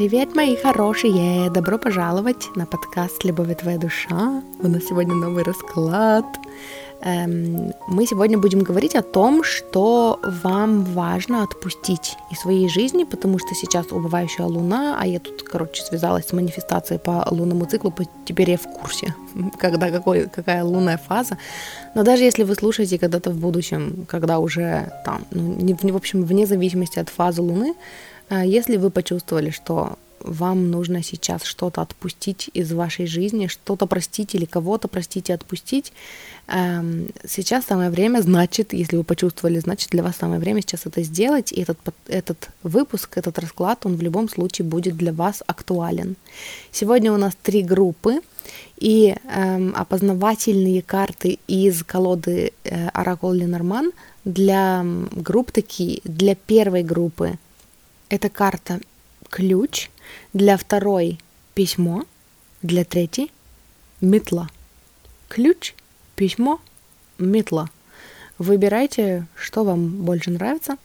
Привет, мои хорошие! Добро пожаловать на подкаст «Любовь твоя душа». У нас сегодня новый расклад. Эм, мы сегодня будем говорить о том, что вам важно отпустить из своей жизни, потому что сейчас убывающая луна, а я тут, короче, связалась с манифестацией по лунному циклу, теперь я в курсе, когда какой, какая лунная фаза. Но даже если вы слушаете когда-то в будущем, когда уже там, ну, не, в общем, вне зависимости от фазы луны, если вы почувствовали, что вам нужно сейчас что-то отпустить из вашей жизни, что-то простить или кого-то простить и отпустить, эм, сейчас самое время, значит, если вы почувствовали, значит, для вас самое время сейчас это сделать, и этот, этот выпуск, этот расклад, он в любом случае будет для вас актуален. Сегодня у нас три группы, и эм, опознавательные карты из колоды э, Оракул Ленорман для групп такие, для первой группы – это карта ключ, для второй письмо, для третьей метла. Ключ, письмо, метла. Выбирайте, что вам больше нравится.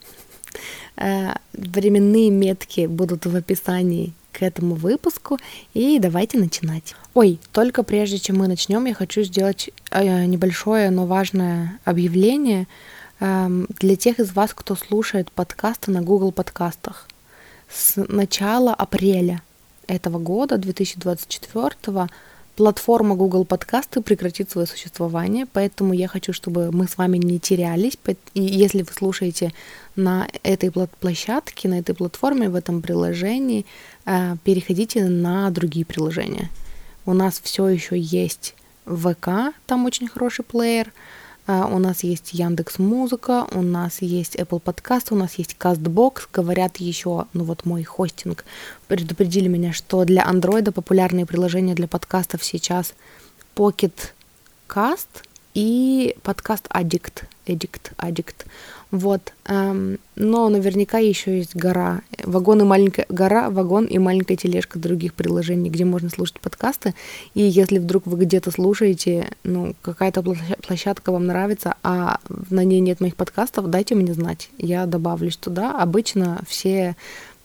Э, временные метки будут в описании к этому выпуску. И давайте начинать. Ой, только прежде чем мы начнем, я хочу сделать э, небольшое, но важное объявление эм, для тех из вас, кто слушает подкасты на Google подкастах с начала апреля этого года, 2024, платформа Google Подкасты прекратит свое существование, поэтому я хочу, чтобы мы с вами не терялись. И если вы слушаете на этой площадке, на этой платформе, в этом приложении, э, переходите на другие приложения. У нас все еще есть ВК, там очень хороший плеер. А, у нас есть Яндекс Музыка, у нас есть Apple Podcast, у нас есть Castbox. Говорят еще, ну вот мой хостинг предупредили меня, что для Android популярные приложения для подкастов сейчас Pocket Cast и подкаст Addict. Addict, Addict. Вот. Эм, но наверняка еще есть гора. Вагон и маленькая гора, вагон и маленькая тележка других приложений, где можно слушать подкасты. И если вдруг вы где-то слушаете, ну, какая-то площадка вам нравится, а на ней нет моих подкастов, дайте мне знать. Я добавлюсь туда. Обычно все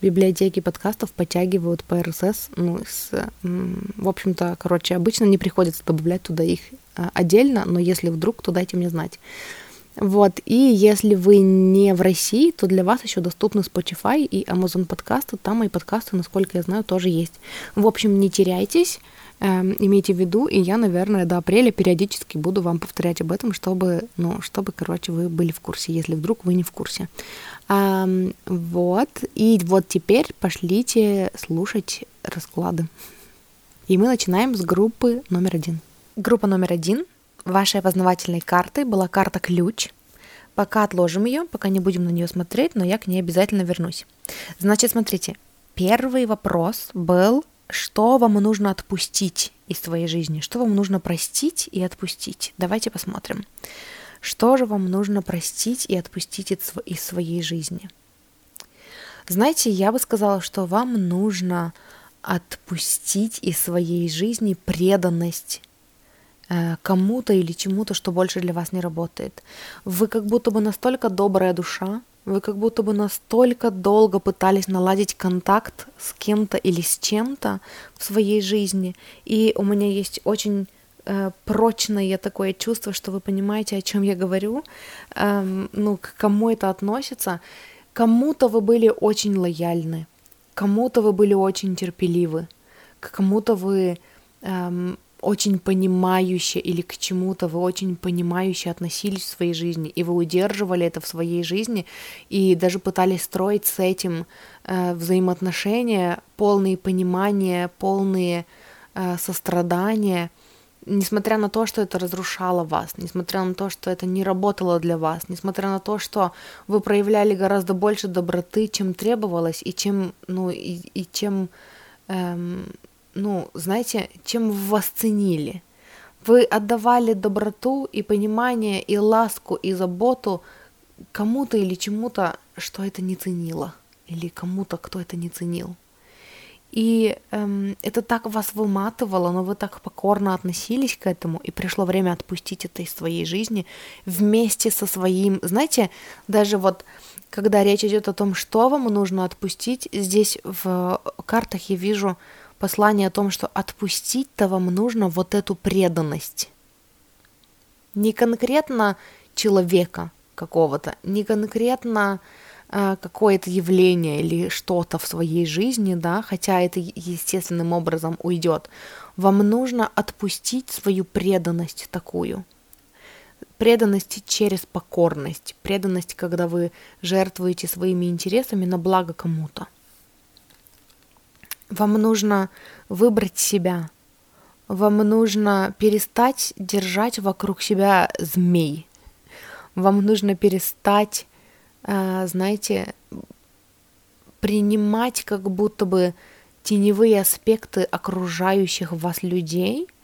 библиотеки подкастов подтягивают по RSS, ну, с, в общем-то, короче, обычно не приходится добавлять туда их э, отдельно, но если вдруг, то дайте мне знать. Вот, и если вы не в России, то для вас еще доступны Spotify и Amazon подкасты, там мои подкасты, насколько я знаю, тоже есть. В общем, не теряйтесь, э, имейте в виду, и я, наверное, до апреля периодически буду вам повторять об этом, чтобы, ну, чтобы, короче, вы были в курсе, если вдруг вы не в курсе. А, вот, и вот теперь пошлите слушать расклады. И мы начинаем с группы номер один. Группа номер один вашей опознавательной картой была карта ключ. Пока отложим ее, пока не будем на нее смотреть, но я к ней обязательно вернусь. Значит, смотрите, первый вопрос был, что вам нужно отпустить из своей жизни, что вам нужно простить и отпустить. Давайте посмотрим. Что же вам нужно простить и отпустить из своей жизни? Знаете, я бы сказала, что вам нужно отпустить из своей жизни преданность кому-то или чему-то, что больше для вас не работает. Вы как будто бы настолько добрая душа, вы как будто бы настолько долго пытались наладить контакт с кем-то или с чем-то в своей жизни. И у меня есть очень э, прочное такое чувство, что вы понимаете, о чем я говорю, эм, ну, к кому это относится. Кому-то вы были очень лояльны, кому-то вы были очень терпеливы, к кому-то вы эм, очень понимающе или к чему-то вы очень понимающе относились в своей жизни, и вы удерживали это в своей жизни, и даже пытались строить с этим э, взаимоотношения, полные понимания, полные э, сострадания, несмотря на то, что это разрушало вас, несмотря на то, что это не работало для вас, несмотря на то, что вы проявляли гораздо больше доброты, чем требовалось, и чем, ну, и, и чем эм, ну, знаете, чем вас ценили. Вы отдавали доброту и понимание, и ласку, и заботу кому-то или чему-то, что это не ценило, или кому-то, кто это не ценил. И эм, это так вас выматывало, но вы так покорно относились к этому, и пришло время отпустить это из своей жизни вместе со своим. Знаете, даже вот когда речь идет о том, что вам нужно отпустить, здесь в картах я вижу послание о том, что отпустить-то вам нужно вот эту преданность. Не конкретно человека какого-то, не конкретно э, какое-то явление или что-то в своей жизни, да, хотя это естественным образом уйдет. Вам нужно отпустить свою преданность такую – преданность через покорность, преданность, когда вы жертвуете своими интересами на благо кому-то. Вам нужно выбрать себя, вам нужно перестать держать вокруг себя змей, вам нужно перестать, а, знаете, принимать как будто бы теневые аспекты окружающих вас людей –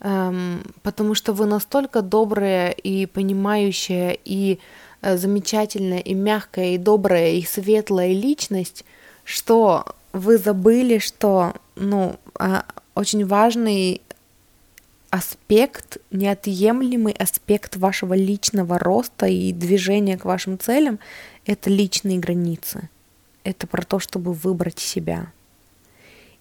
эм, потому что вы настолько добрая и понимающая, и э, замечательная, и мягкая, и добрая, и светлая личность, что вы забыли, что, ну, э, очень важный аспект, неотъемлемый аспект вашего личного роста и движения к вашим целям — это личные границы. Это про то, чтобы выбрать себя.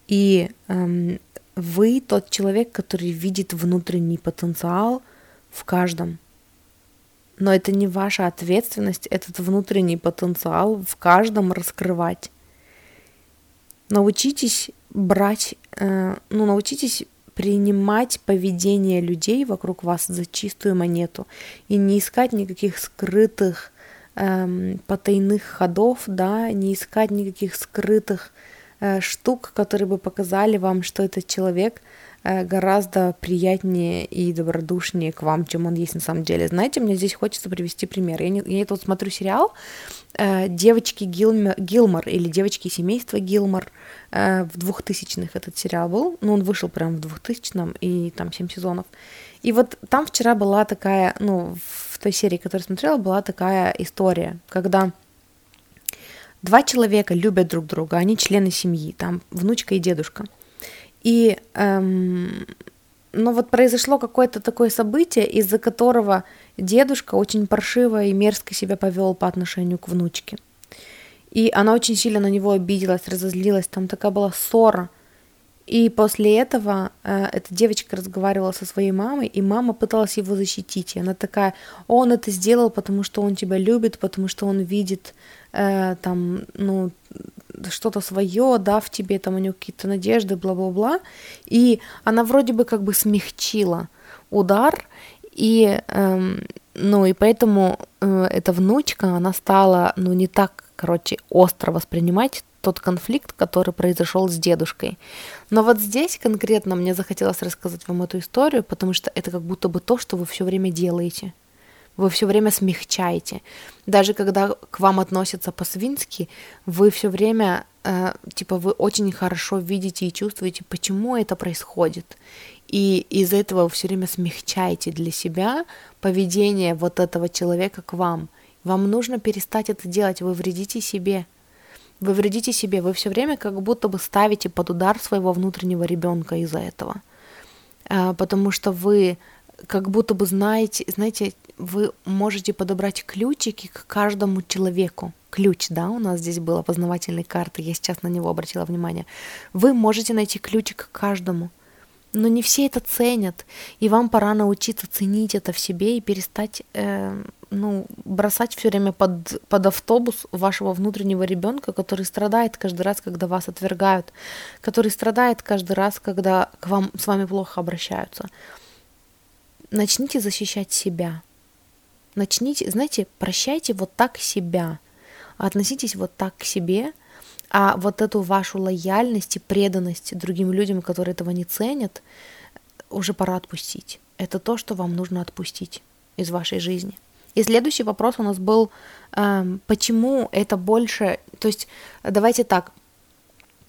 И эм, вы тот человек, который видит внутренний потенциал в каждом. Но это не ваша ответственность этот внутренний потенциал в каждом раскрывать. Научитесь брать, э, ну, научитесь принимать поведение людей вокруг вас за чистую монету и не искать никаких скрытых эм, потайных ходов, да, не искать никаких скрытых Э, штук, которые бы показали вам, что этот человек гораздо приятнее и добродушнее к вам, чем он есть на самом деле. Знаете, мне здесь хочется привести пример. Я, не, я тут смотрю сериал э, «Девочки Гилмор, Гилмор» или «Девочки семейства Гилмор». В двухтысячных этот сериал был. Ну, он вышел прям в двухтысячном, и там семь сезонов. И вот там вчера была такая, ну, в той серии, которую смотрела, была такая история, когда Два человека любят друг друга, они члены семьи, там внучка и дедушка. И, эм, но вот произошло какое-то такое событие, из-за которого дедушка очень паршиво и мерзко себя повел по отношению к внучке. И она очень сильно на него обиделась, разозлилась, там такая была ссора. И после этого э, эта девочка разговаривала со своей мамой, и мама пыталась его защитить. И она такая, он это сделал, потому что он тебя любит, потому что он видит э, там, ну, что-то свое, да, в тебе, там у нее какие-то надежды, бла-бла-бла. И она вроде бы как бы смягчила удар, и, э, ну, и поэтому э, эта внучка, она стала, ну, не так, короче, остро воспринимать тот конфликт, который произошел с дедушкой. Но вот здесь конкретно мне захотелось рассказать вам эту историю, потому что это как будто бы то, что вы все время делаете вы все время смягчаете. Даже когда к вам относятся по-свински, вы все время, э, типа, вы очень хорошо видите и чувствуете, почему это происходит. И из-за этого вы все время смягчаете для себя поведение вот этого человека к вам. Вам нужно перестать это делать, вы вредите себе. Вы вредите себе, вы все время как будто бы ставите под удар своего внутреннего ребенка из-за этого. Э, потому что вы как будто бы знаете, знаете, вы можете подобрать ключики к каждому человеку. Ключ, да, у нас здесь был опознавательной карты, я сейчас на него обратила внимание. Вы можете найти ключик к каждому. Но не все это ценят, и вам пора научиться ценить это в себе и перестать, э, ну, бросать все время под, под автобус вашего внутреннего ребенка, который страдает каждый раз, когда вас отвергают, который страдает каждый раз, когда к вам с вами плохо обращаются. Начните защищать себя, начните, знаете, прощайте вот так себя, относитесь вот так к себе, а вот эту вашу лояльность и преданность другим людям, которые этого не ценят, уже пора отпустить. Это то, что вам нужно отпустить из вашей жизни. И следующий вопрос у нас был, эм, почему это больше, то есть давайте так,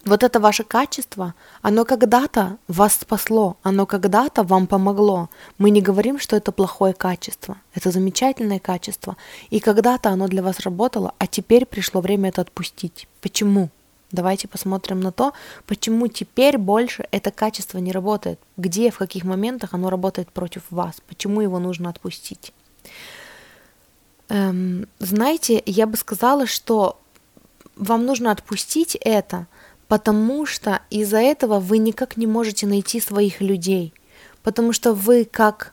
вот это ваше качество, оно когда-то вас спасло, оно когда-то вам помогло. Мы не говорим, что это плохое качество, это замечательное качество. И когда-то оно для вас работало, а теперь пришло время это отпустить. Почему? Давайте посмотрим на то, почему теперь больше это качество не работает, где, в каких моментах оно работает против вас, почему его нужно отпустить. Эм, знаете, я бы сказала, что вам нужно отпустить это, потому что из-за этого вы никак не можете найти своих людей, потому что вы как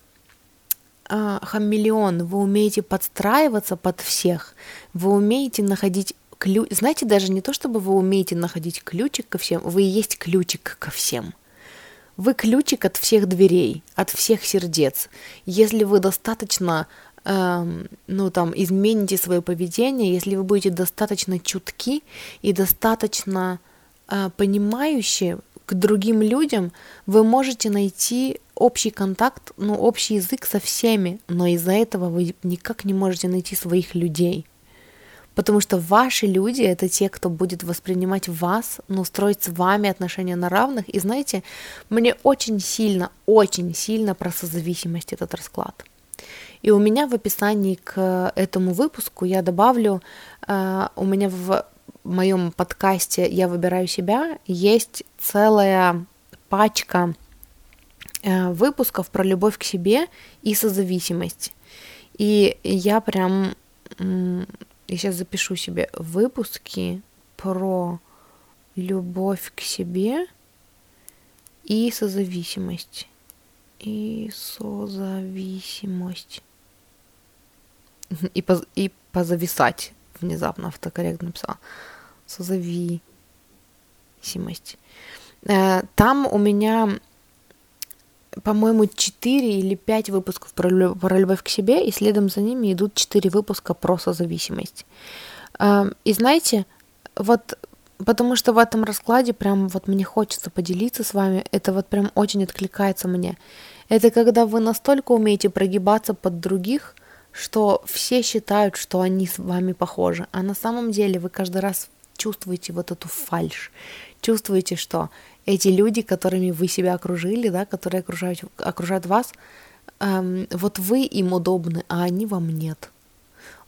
э, хамелеон, вы умеете подстраиваться под всех, вы умеете находить ключ, знаете, даже не то, чтобы вы умеете находить ключик ко всем, вы и есть ключик ко всем. Вы ключик от всех дверей, от всех сердец. Если вы достаточно, эм, ну там, измените свое поведение, если вы будете достаточно чутки и достаточно понимающие к другим людям, вы можете найти общий контакт, ну, общий язык со всеми, но из-за этого вы никак не можете найти своих людей – Потому что ваши люди — это те, кто будет воспринимать вас, ну, строить с вами отношения на равных. И знаете, мне очень сильно, очень сильно про созависимость этот расклад. И у меня в описании к этому выпуску я добавлю, э, у меня в моем подкасте «Я выбираю себя» есть целая пачка э, выпусков про любовь к себе и созависимость. И я прям я сейчас запишу себе выпуски про любовь к себе и созависимость. И созависимость. И, поз, и позависать. Внезапно автокоррект написала. Созависимость. Э, там у меня по-моему, 4 или 5 выпусков про, про любовь к себе, и следом за ними идут 4 выпуска про созависимость. Эм, и знаете, вот потому что в этом раскладе прям вот мне хочется поделиться с вами, это вот прям очень откликается мне. Это когда вы настолько умеете прогибаться под других, что все считают, что они с вами похожи, а на самом деле вы каждый раз чувствуете вот эту фальш, чувствуете, что эти люди, которыми вы себя окружили, да, которые окружают, окружают вас, эм, вот вы им удобны, а они вам нет.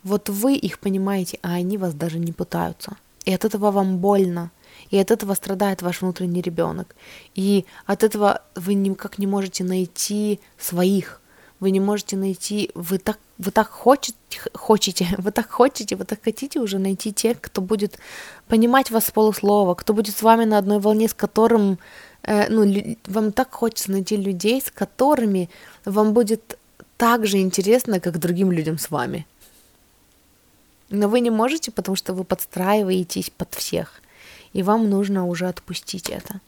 Вот вы их понимаете, а они вас даже не пытаются. И от этого вам больно. И от этого страдает ваш внутренний ребенок. И от этого вы никак не можете найти своих вы не можете найти, вы так, вы так хочете, хочете, вы так хотите, вы так хотите уже найти тех, кто будет понимать вас с полуслова, кто будет с вами на одной волне, с которым, э, ну, вам так хочется найти людей, с которыми вам будет так же интересно, как другим людям с вами. Но вы не можете, потому что вы подстраиваетесь под всех, и вам нужно уже отпустить это.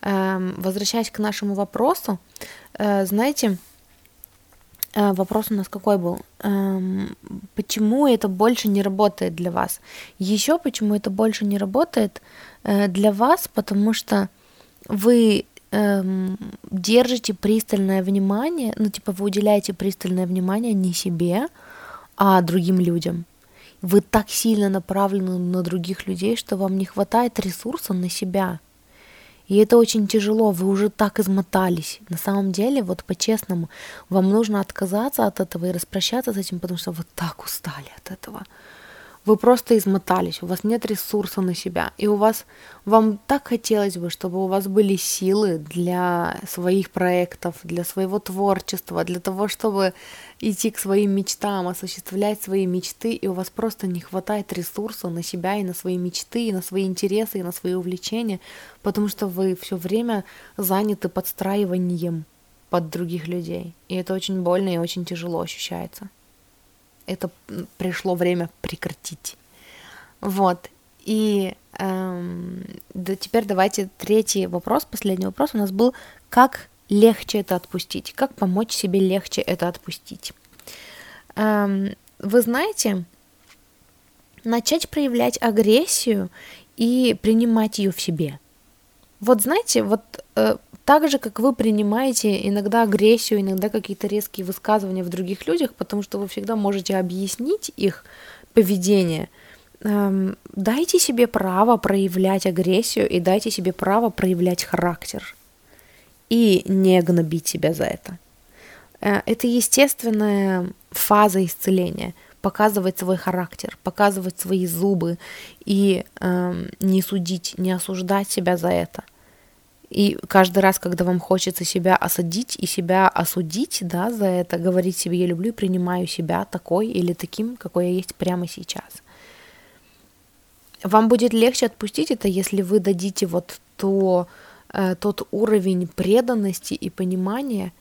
Эм, возвращаясь к нашему вопросу, э, знаете, вопрос у нас какой был? Эм, почему это больше не работает для вас? Еще почему это больше не работает э, для вас? Потому что вы эм, держите пристальное внимание, ну типа вы уделяете пристальное внимание не себе, а другим людям. Вы так сильно направлены на других людей, что вам не хватает ресурса на себя. И это очень тяжело, вы уже так измотались. На самом деле, вот по-честному, вам нужно отказаться от этого и распрощаться с этим, потому что вы так устали от этого вы просто измотались, у вас нет ресурса на себя, и у вас, вам так хотелось бы, чтобы у вас были силы для своих проектов, для своего творчества, для того, чтобы идти к своим мечтам, осуществлять свои мечты, и у вас просто не хватает ресурса на себя и на свои мечты, и на свои интересы, и на свои увлечения, потому что вы все время заняты подстраиванием под других людей. И это очень больно и очень тяжело ощущается это пришло время прекратить. Вот. И эм, да, теперь давайте третий вопрос, последний вопрос у нас был, как легче это отпустить, как помочь себе легче это отпустить. Эм, вы знаете, начать проявлять агрессию и принимать ее в себе. Вот знаете, вот э, так же, как вы принимаете иногда агрессию, иногда какие-то резкие высказывания в других людях, потому что вы всегда можете объяснить их поведение, эм, дайте себе право проявлять агрессию и дайте себе право проявлять характер. И не гнобить себя за это. Э, это естественная фаза исцеления. показывать свой характер, показывать свои зубы и э, не судить, не осуждать себя за это. И каждый раз, когда вам хочется себя осадить и себя осудить, да, за это, говорить себе, я люблю и принимаю себя такой или таким, какой я есть прямо сейчас. Вам будет легче отпустить это, если вы дадите вот то, э, тот уровень преданности и понимания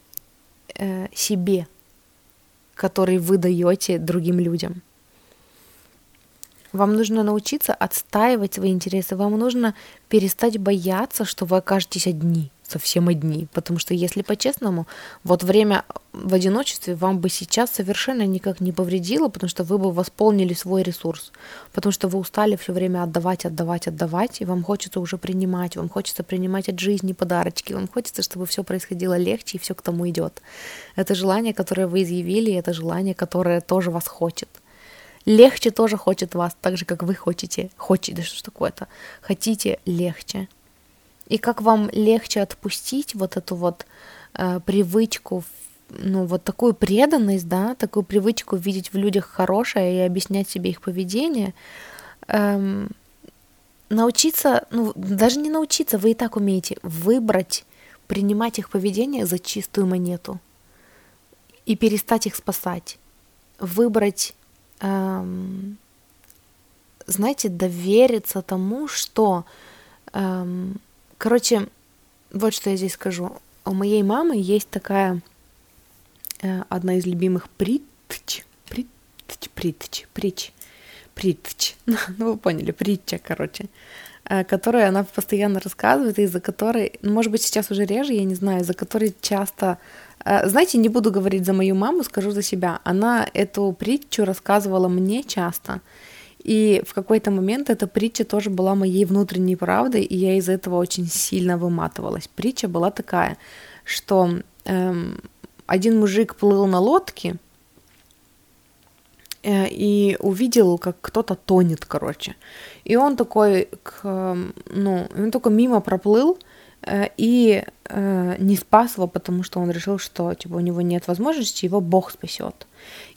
э, себе, который вы даете другим людям. Вам нужно научиться отстаивать свои интересы. Вам нужно перестать бояться, что вы окажетесь одни, совсем одни. Потому что, если по-честному, вот время в одиночестве вам бы сейчас совершенно никак не повредило, потому что вы бы восполнили свой ресурс. Потому что вы устали все время отдавать, отдавать, отдавать, и вам хочется уже принимать, вам хочется принимать от жизни подарочки, вам хочется, чтобы все происходило легче, и все к тому идет. Это желание, которое вы изъявили, это желание, которое тоже вас хочет – Легче тоже хочет вас, так же, как вы хотите. Хотите, что такое-то? Хотите легче. И как вам легче отпустить вот эту вот э, привычку, ну, вот такую преданность, да, такую привычку видеть в людях хорошее и объяснять себе их поведение, эм, научиться, ну, даже не научиться, вы и так умеете выбрать, принимать их поведение за чистую монету и перестать их спасать. Выбрать эм, знаете, довериться тому, что, эм, короче, вот что я здесь скажу. У моей мамы есть такая э, одна из любимых притч, притч, притч, притч, притч, ну вы поняли, притча, короче, э, которую она постоянно рассказывает, из-за которой, может быть, сейчас уже реже, я не знаю, из-за которой часто знаете, не буду говорить за мою маму, скажу за себя. Она эту притчу рассказывала мне часто. И в какой-то момент эта притча тоже была моей внутренней правдой, и я из этого очень сильно выматывалась. Притча была такая, что эм, один мужик плыл на лодке э, и увидел, как кто-то тонет, короче. И он такой, к, ну, он только мимо проплыл, Э, и э, не спас его, потому что он решил, что типа у него нет возможности, его Бог спасет.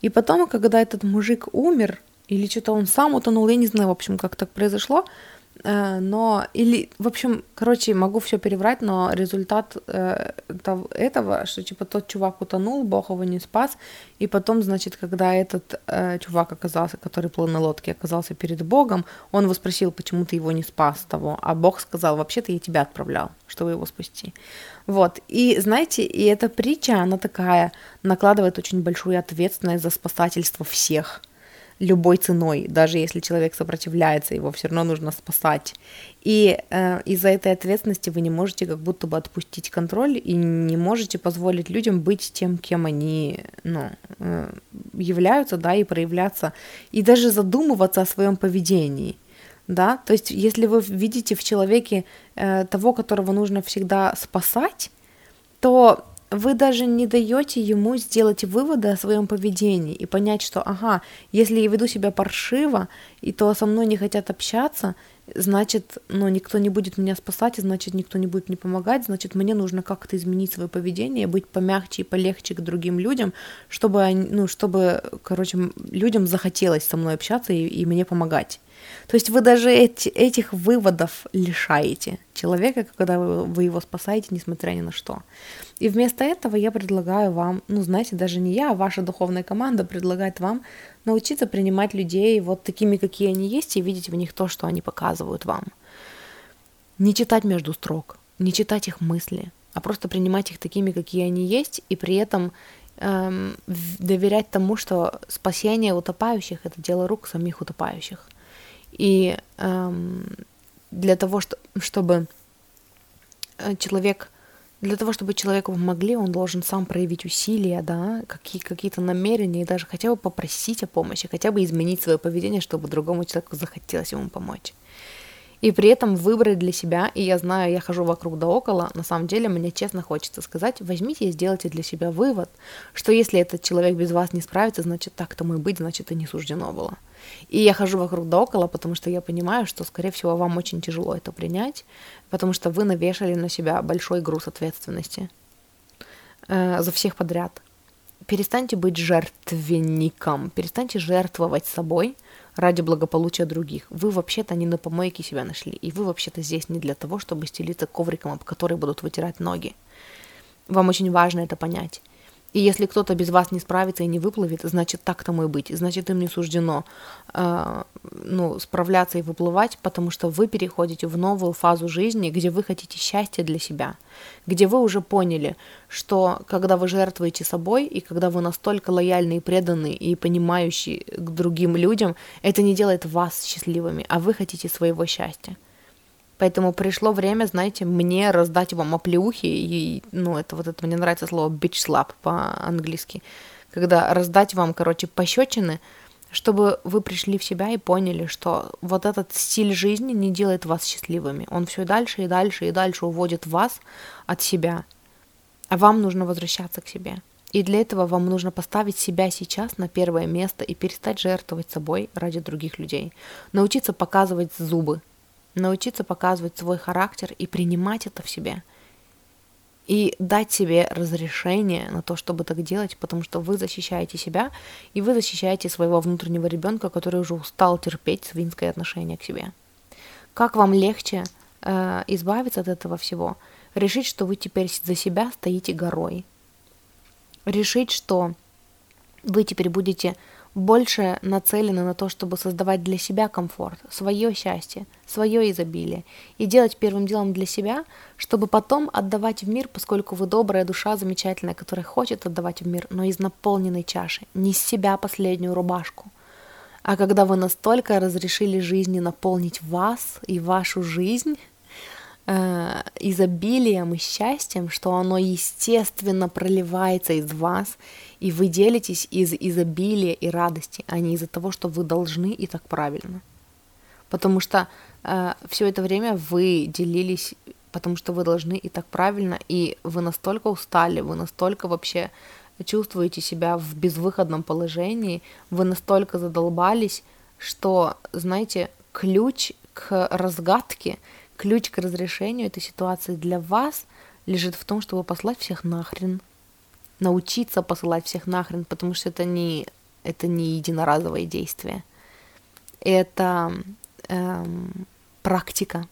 И потом, когда этот мужик умер, или что-то он сам утонул, я не знаю, в общем, как так произошло, Э, но или, в общем, короче, могу все переврать, но результат э, этого, что типа тот чувак утонул, Бог его не спас, и потом, значит, когда этот э, чувак оказался, который плыл на лодке, оказался перед Богом, он его спросил, почему ты его не спас того, а Бог сказал, вообще-то я тебя отправлял, чтобы его спасти. Вот, и знаете, и эта притча, она такая, накладывает очень большую ответственность за спасательство всех – любой ценой, даже если человек сопротивляется, его все равно нужно спасать. И э, из-за этой ответственности вы не можете как будто бы отпустить контроль и не можете позволить людям быть тем, кем они ну, э, являются, да, и проявляться, и даже задумываться о своем поведении. Да, то есть, если вы видите в человеке э, того, которого нужно всегда спасать, то вы даже не даете ему сделать выводы о своем поведении и понять, что, ага, если я веду себя паршиво, и то со мной не хотят общаться, значит, ну, никто не будет меня спасать, значит, никто не будет мне помогать, значит, мне нужно как-то изменить свое поведение, быть помягче и полегче к другим людям, чтобы, они, ну, чтобы, короче, людям захотелось со мной общаться и, и мне помогать. То есть вы даже эти, этих выводов лишаете человека, когда вы, вы его спасаете, несмотря ни на что. И вместо этого я предлагаю вам, ну, знаете, даже не я, а ваша духовная команда предлагает вам научиться принимать людей вот такими, какие они есть, и видеть в них то, что они показывают вам. Не читать между строк, не читать их мысли, а просто принимать их такими, какие они есть, и при этом эм, доверять тому, что спасение утопающих это дело рук самих утопающих. И эм, для того, что, чтобы э, человек для того, чтобы человеку помогли, он должен сам проявить усилия, да, какие, какие-то намерения и даже хотя бы попросить о помощи, хотя бы изменить свое поведение, чтобы другому человеку захотелось ему помочь. И при этом выбрать для себя, и я знаю, я хожу вокруг да около, на самом деле мне честно хочется сказать, возьмите и сделайте для себя вывод, что если этот человек без вас не справится, значит так тому и быть, значит и не суждено было. И я хожу вокруг да около, потому что я понимаю, что, скорее всего, вам очень тяжело это принять, потому что вы навешали на себя большой груз ответственности э, за всех подряд. перестаньте быть жертвенником, перестаньте жертвовать собой ради благополучия других. Вы вообще-то не на помойке себя нашли, и вы вообще-то здесь не для того, чтобы стелиться ковриком, об который будут вытирать ноги. Вам очень важно это понять. И если кто-то без вас не справится и не выплывет, значит так тому и быть. Значит им не суждено э, ну, справляться и выплывать, потому что вы переходите в новую фазу жизни, где вы хотите счастья для себя, где вы уже поняли, что когда вы жертвуете собой и когда вы настолько лояльны и преданы и понимающие к другим людям, это не делает вас счастливыми, а вы хотите своего счастья. Поэтому пришло время, знаете, мне раздать вам оплеухи, и, ну, это вот это, мне нравится слово bitch slap по-английски, когда раздать вам, короче, пощечины, чтобы вы пришли в себя и поняли, что вот этот стиль жизни не делает вас счастливыми. Он все дальше и дальше и дальше уводит вас от себя. А вам нужно возвращаться к себе. И для этого вам нужно поставить себя сейчас на первое место и перестать жертвовать собой ради других людей. Научиться показывать зубы, научиться показывать свой характер и принимать это в себе. И дать себе разрешение на то, чтобы так делать, потому что вы защищаете себя, и вы защищаете своего внутреннего ребенка, который уже устал терпеть свинское отношение к себе. Как вам легче э, избавиться от этого всего? Решить, что вы теперь за себя стоите горой. Решить, что вы теперь будете больше нацелены на то, чтобы создавать для себя комфорт, свое счастье, свое изобилие и делать первым делом для себя, чтобы потом отдавать в мир, поскольку вы добрая душа, замечательная, которая хочет отдавать в мир, но из наполненной чаши, не из себя последнюю рубашку. А когда вы настолько разрешили жизни наполнить вас и вашу жизнь, э, изобилием и счастьем, что оно естественно проливается из вас, и вы делитесь из изобилия и радости, а не из-за того, что вы должны и так правильно. Потому что э, все это время вы делились, потому что вы должны и так правильно, и вы настолько устали, вы настолько вообще чувствуете себя в безвыходном положении, вы настолько задолбались, что, знаете, ключ к разгадке, ключ к разрешению этой ситуации для вас лежит в том, чтобы послать всех нахрен научиться посылать всех нахрен, потому что это не, это не единоразовое действие. Это эм, практика.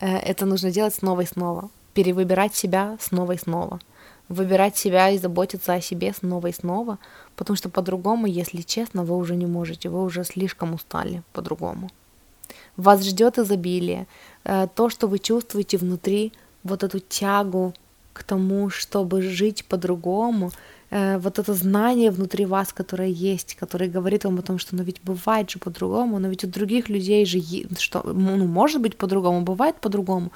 Э, это нужно делать снова и снова. Перевыбирать себя снова и снова. Выбирать себя и заботиться о себе снова и снова, потому что по-другому, если честно, вы уже не можете, вы уже слишком устали по-другому. Вас ждет изобилие, э, то, что вы чувствуете внутри, вот эту тягу к тому, чтобы жить по-другому, э, вот это знание внутри вас, которое есть, которое говорит вам о том, что ну ведь бывает же по-другому, но ведь у других людей же, что, ну, может быть по-другому, бывает по-другому,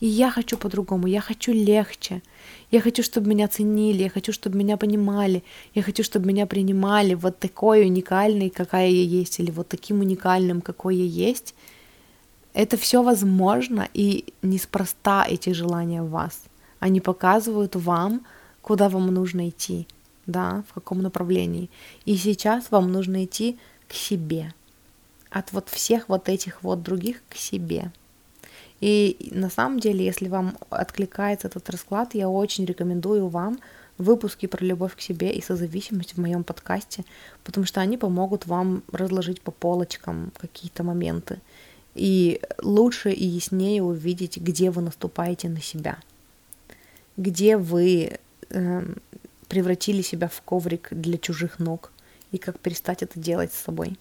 и я хочу по-другому, я хочу легче, я хочу, чтобы меня ценили, я хочу, чтобы меня понимали, я хочу, чтобы меня принимали вот такой уникальной, какая я есть, или вот таким уникальным, какой я есть. Это все возможно, и неспроста эти желания в вас – они показывают вам, куда вам нужно идти, да, в каком направлении. И сейчас вам нужно идти к себе. От вот всех вот этих вот других к себе. И на самом деле, если вам откликается этот расклад, я очень рекомендую вам выпуски про любовь к себе и созависимость в моем подкасте, потому что они помогут вам разложить по полочкам какие-то моменты и лучше и яснее увидеть, где вы наступаете на себя – где вы э, превратили себя в коврик для чужих ног и как перестать это делать с собой.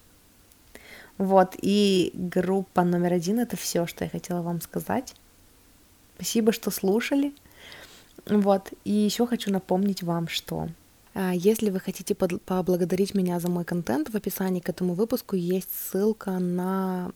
Вот, и группа номер один — это все, что я хотела вам сказать. Спасибо, что слушали. Вот, и еще хочу напомнить вам, что если вы хотите поблагодарить меня за мой контент, в описании к этому выпуску есть ссылка на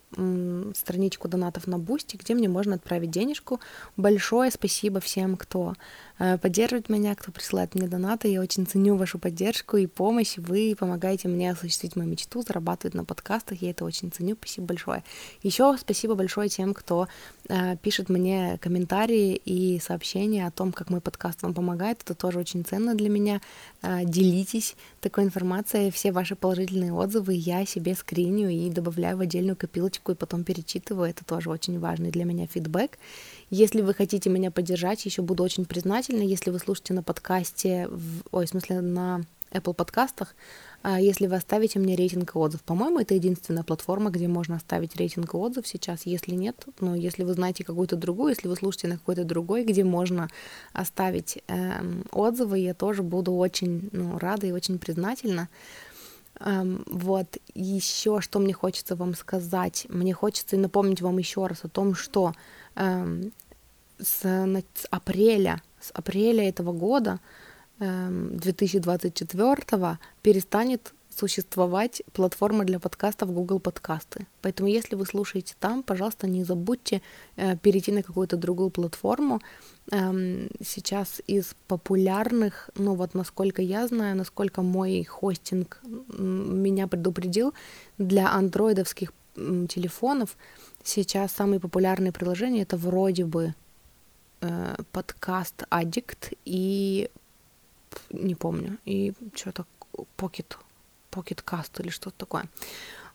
страничку донатов на Boosty, где мне можно отправить денежку. Большое спасибо всем, кто э, поддерживает меня, кто присылает мне донаты. Я очень ценю вашу поддержку и помощь. Вы помогаете мне осуществить мою мечту, зарабатывать на подкастах. Я это очень ценю. Спасибо большое. Еще спасибо большое тем, кто э, пишет мне комментарии и сообщения о том, как мой подкаст вам помогает. Это тоже очень ценно для меня э, делитесь такой информацией, все ваши положительные отзывы я себе скриню и добавляю в отдельную копилочку и потом перечитываю. Это тоже очень важный для меня фидбэк. Если вы хотите меня поддержать, еще буду очень признательна, если вы слушаете на подкасте, в, ой, в смысле на Apple подкастах, а, если вы оставите мне рейтинг и отзыв. По-моему, это единственная платформа, где можно оставить рейтинг и отзыв сейчас. Если нет, но если вы знаете какую-то другую, если вы слушаете на какой-то другой, где можно оставить э, отзывы, я тоже буду очень ну, рада и очень признательна. Um, вот, еще что мне хочется вам сказать. Мне хочется напомнить вам еще раз о том, что с, с апреля, с апреля этого года 2024 перестанет существовать платформа для подкастов Google подкасты. Поэтому если вы слушаете там, пожалуйста, не забудьте э, перейти на какую-то другую платформу. Эм, сейчас из популярных, ну вот насколько я знаю, насколько мой хостинг меня предупредил, для андроидовских телефонов сейчас самые популярные приложения это вроде бы э, подкаст Addict и не помню, и что-то Pocket, Pocket Cast или что-то такое.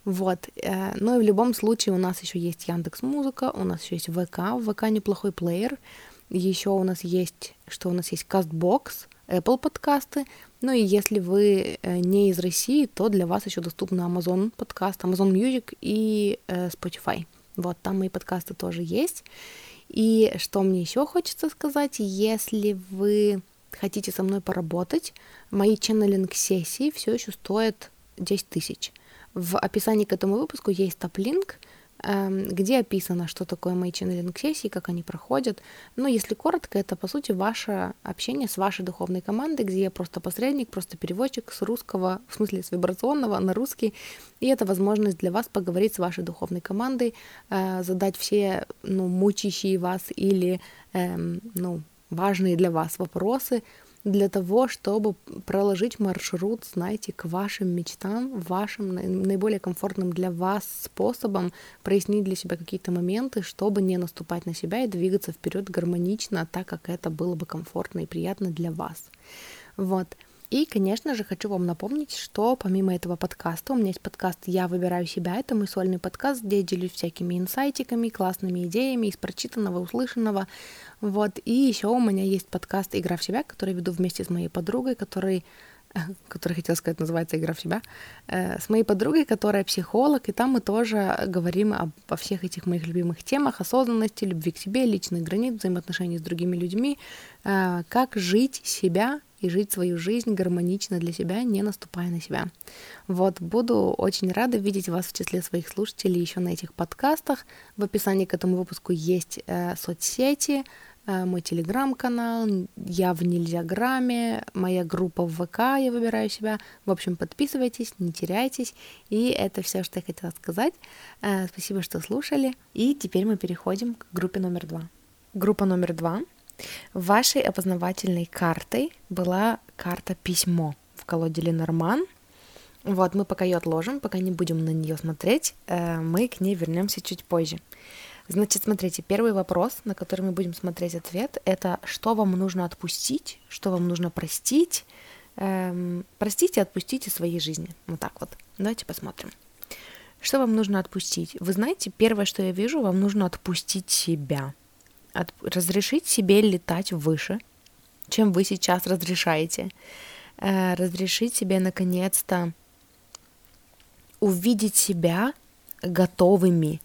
Вот. Э, ну и в любом случае у нас еще есть Яндекс Музыка, у нас еще есть ВК, в ВК неплохой плеер. Еще у нас есть, что у нас есть Castbox, Apple подкасты. Ну и если вы э, не из России, то для вас еще доступны Amazon подкаст, Amazon Music и э, Spotify. Вот, там мои подкасты тоже есть. И что мне еще хочется сказать, если вы хотите со мной поработать, мои ченнелинг-сессии все еще стоят 10 тысяч. В описании к этому выпуску есть топ-линк, где описано, что такое мои ченнелинг-сессии, как они проходят. Но если коротко, это, по сути, ваше общение с вашей духовной командой, где я просто посредник, просто переводчик с русского, в смысле с вибрационного на русский. И это возможность для вас поговорить с вашей духовной командой, э, задать все ну, мучащие вас или эм, ну, важные для вас вопросы для того, чтобы проложить маршрут, знаете, к вашим мечтам, вашим наиболее комфортным для вас способом прояснить для себя какие-то моменты, чтобы не наступать на себя и двигаться вперед гармонично, так как это было бы комфортно и приятно для вас. Вот. И, конечно же, хочу вам напомнить, что помимо этого подкаста, у меня есть подкаст «Я выбираю себя». Это мой сольный подкаст, где я делюсь всякими инсайтиками, классными идеями из прочитанного, услышанного. Вот. И еще у меня есть подкаст «Игра в себя», который веду вместе с моей подругой, который который хотел сказать, называется «Игра в себя», э, с моей подругой, которая психолог, и там мы тоже говорим обо всех этих моих любимых темах, осознанности, любви к себе, личных границ, взаимоотношений с другими людьми, э, как жить себя и жить свою жизнь гармонично для себя, не наступая на себя. Вот, буду очень рада видеть вас в числе своих слушателей еще на этих подкастах. В описании к этому выпуску есть э, соцсети, э, мой телеграм-канал, я в Нельзяграме, моя группа в ВК, я выбираю себя. В общем, подписывайтесь, не теряйтесь. И это все, что я хотела сказать. Э, спасибо, что слушали. И теперь мы переходим к группе номер два. Группа номер два Вашей опознавательной картой была карта письмо в колоде Ленорман. Вот, мы пока ее отложим, пока не будем на нее смотреть, э, мы к ней вернемся чуть позже. Значит, смотрите, первый вопрос, на который мы будем смотреть ответ, это что вам нужно отпустить, что вам нужно простить, эм, простите, отпустите своей жизни. Вот так вот. Давайте посмотрим. Что вам нужно отпустить? Вы знаете, первое, что я вижу, вам нужно отпустить себя от, разрешить себе летать выше, чем вы сейчас разрешаете. Э, разрешить себе наконец-то увидеть себя готовыми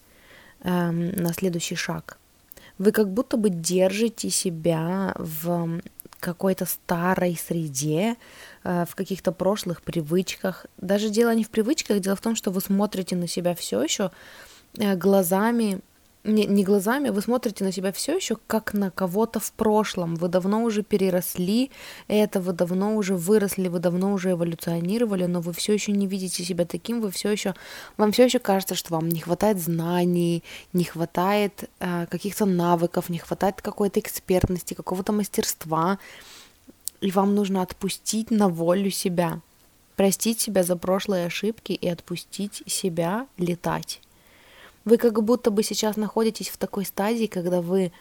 э, на следующий шаг. Вы как будто бы держите себя в какой-то старой среде, э, в каких-то прошлых привычках. Даже дело не в привычках, дело в том, что вы смотрите на себя все еще э, глазами не, не глазами, вы смотрите на себя все еще как на кого-то в прошлом. Вы давно уже переросли это, вы давно уже выросли, вы давно уже эволюционировали, но вы все еще не видите себя таким, вы все еще, вам все еще кажется, что вам не хватает знаний, не хватает э, каких-то навыков, не хватает какой-то экспертности, какого-то мастерства, и вам нужно отпустить на волю себя, простить себя за прошлые ошибки и отпустить себя летать. Вы как будто бы сейчас находитесь в такой стадии, когда вы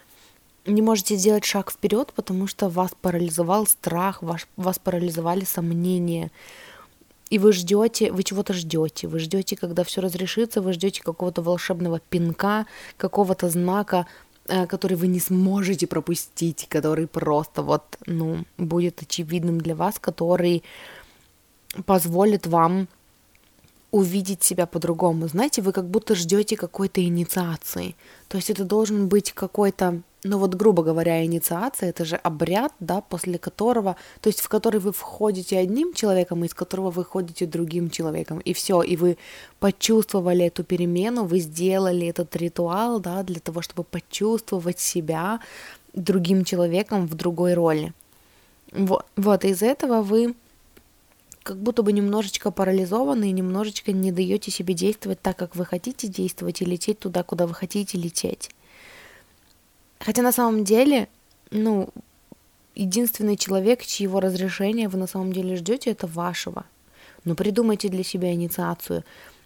не можете сделать шаг вперед, потому что вас парализовал страх, вас, вас парализовали сомнения. И вы ждете, вы чего-то ждете, вы ждете, когда все разрешится, вы ждете какого-то волшебного пинка, какого-то знака, э, который вы не сможете пропустить, который просто вот, ну, будет очевидным для вас, который позволит вам увидеть себя по-другому. Знаете, вы как будто ждете какой-то инициации. То есть это должен быть какой-то, ну вот грубо говоря, инициация, это же обряд, да, после которого, то есть в который вы входите одним человеком, из которого вы ходите другим человеком, и все, и вы почувствовали эту перемену, вы сделали этот ритуал, да, для того, чтобы почувствовать себя другим человеком в другой роли. Вот, вот из этого вы как будто бы немножечко парализованы и немножечко не даете себе действовать так, как вы хотите действовать, и лететь туда, куда вы хотите лететь. Хотя на самом деле, ну, единственный человек, чьего разрешения вы на самом деле ждете, это вашего. Но придумайте для себя инициацию.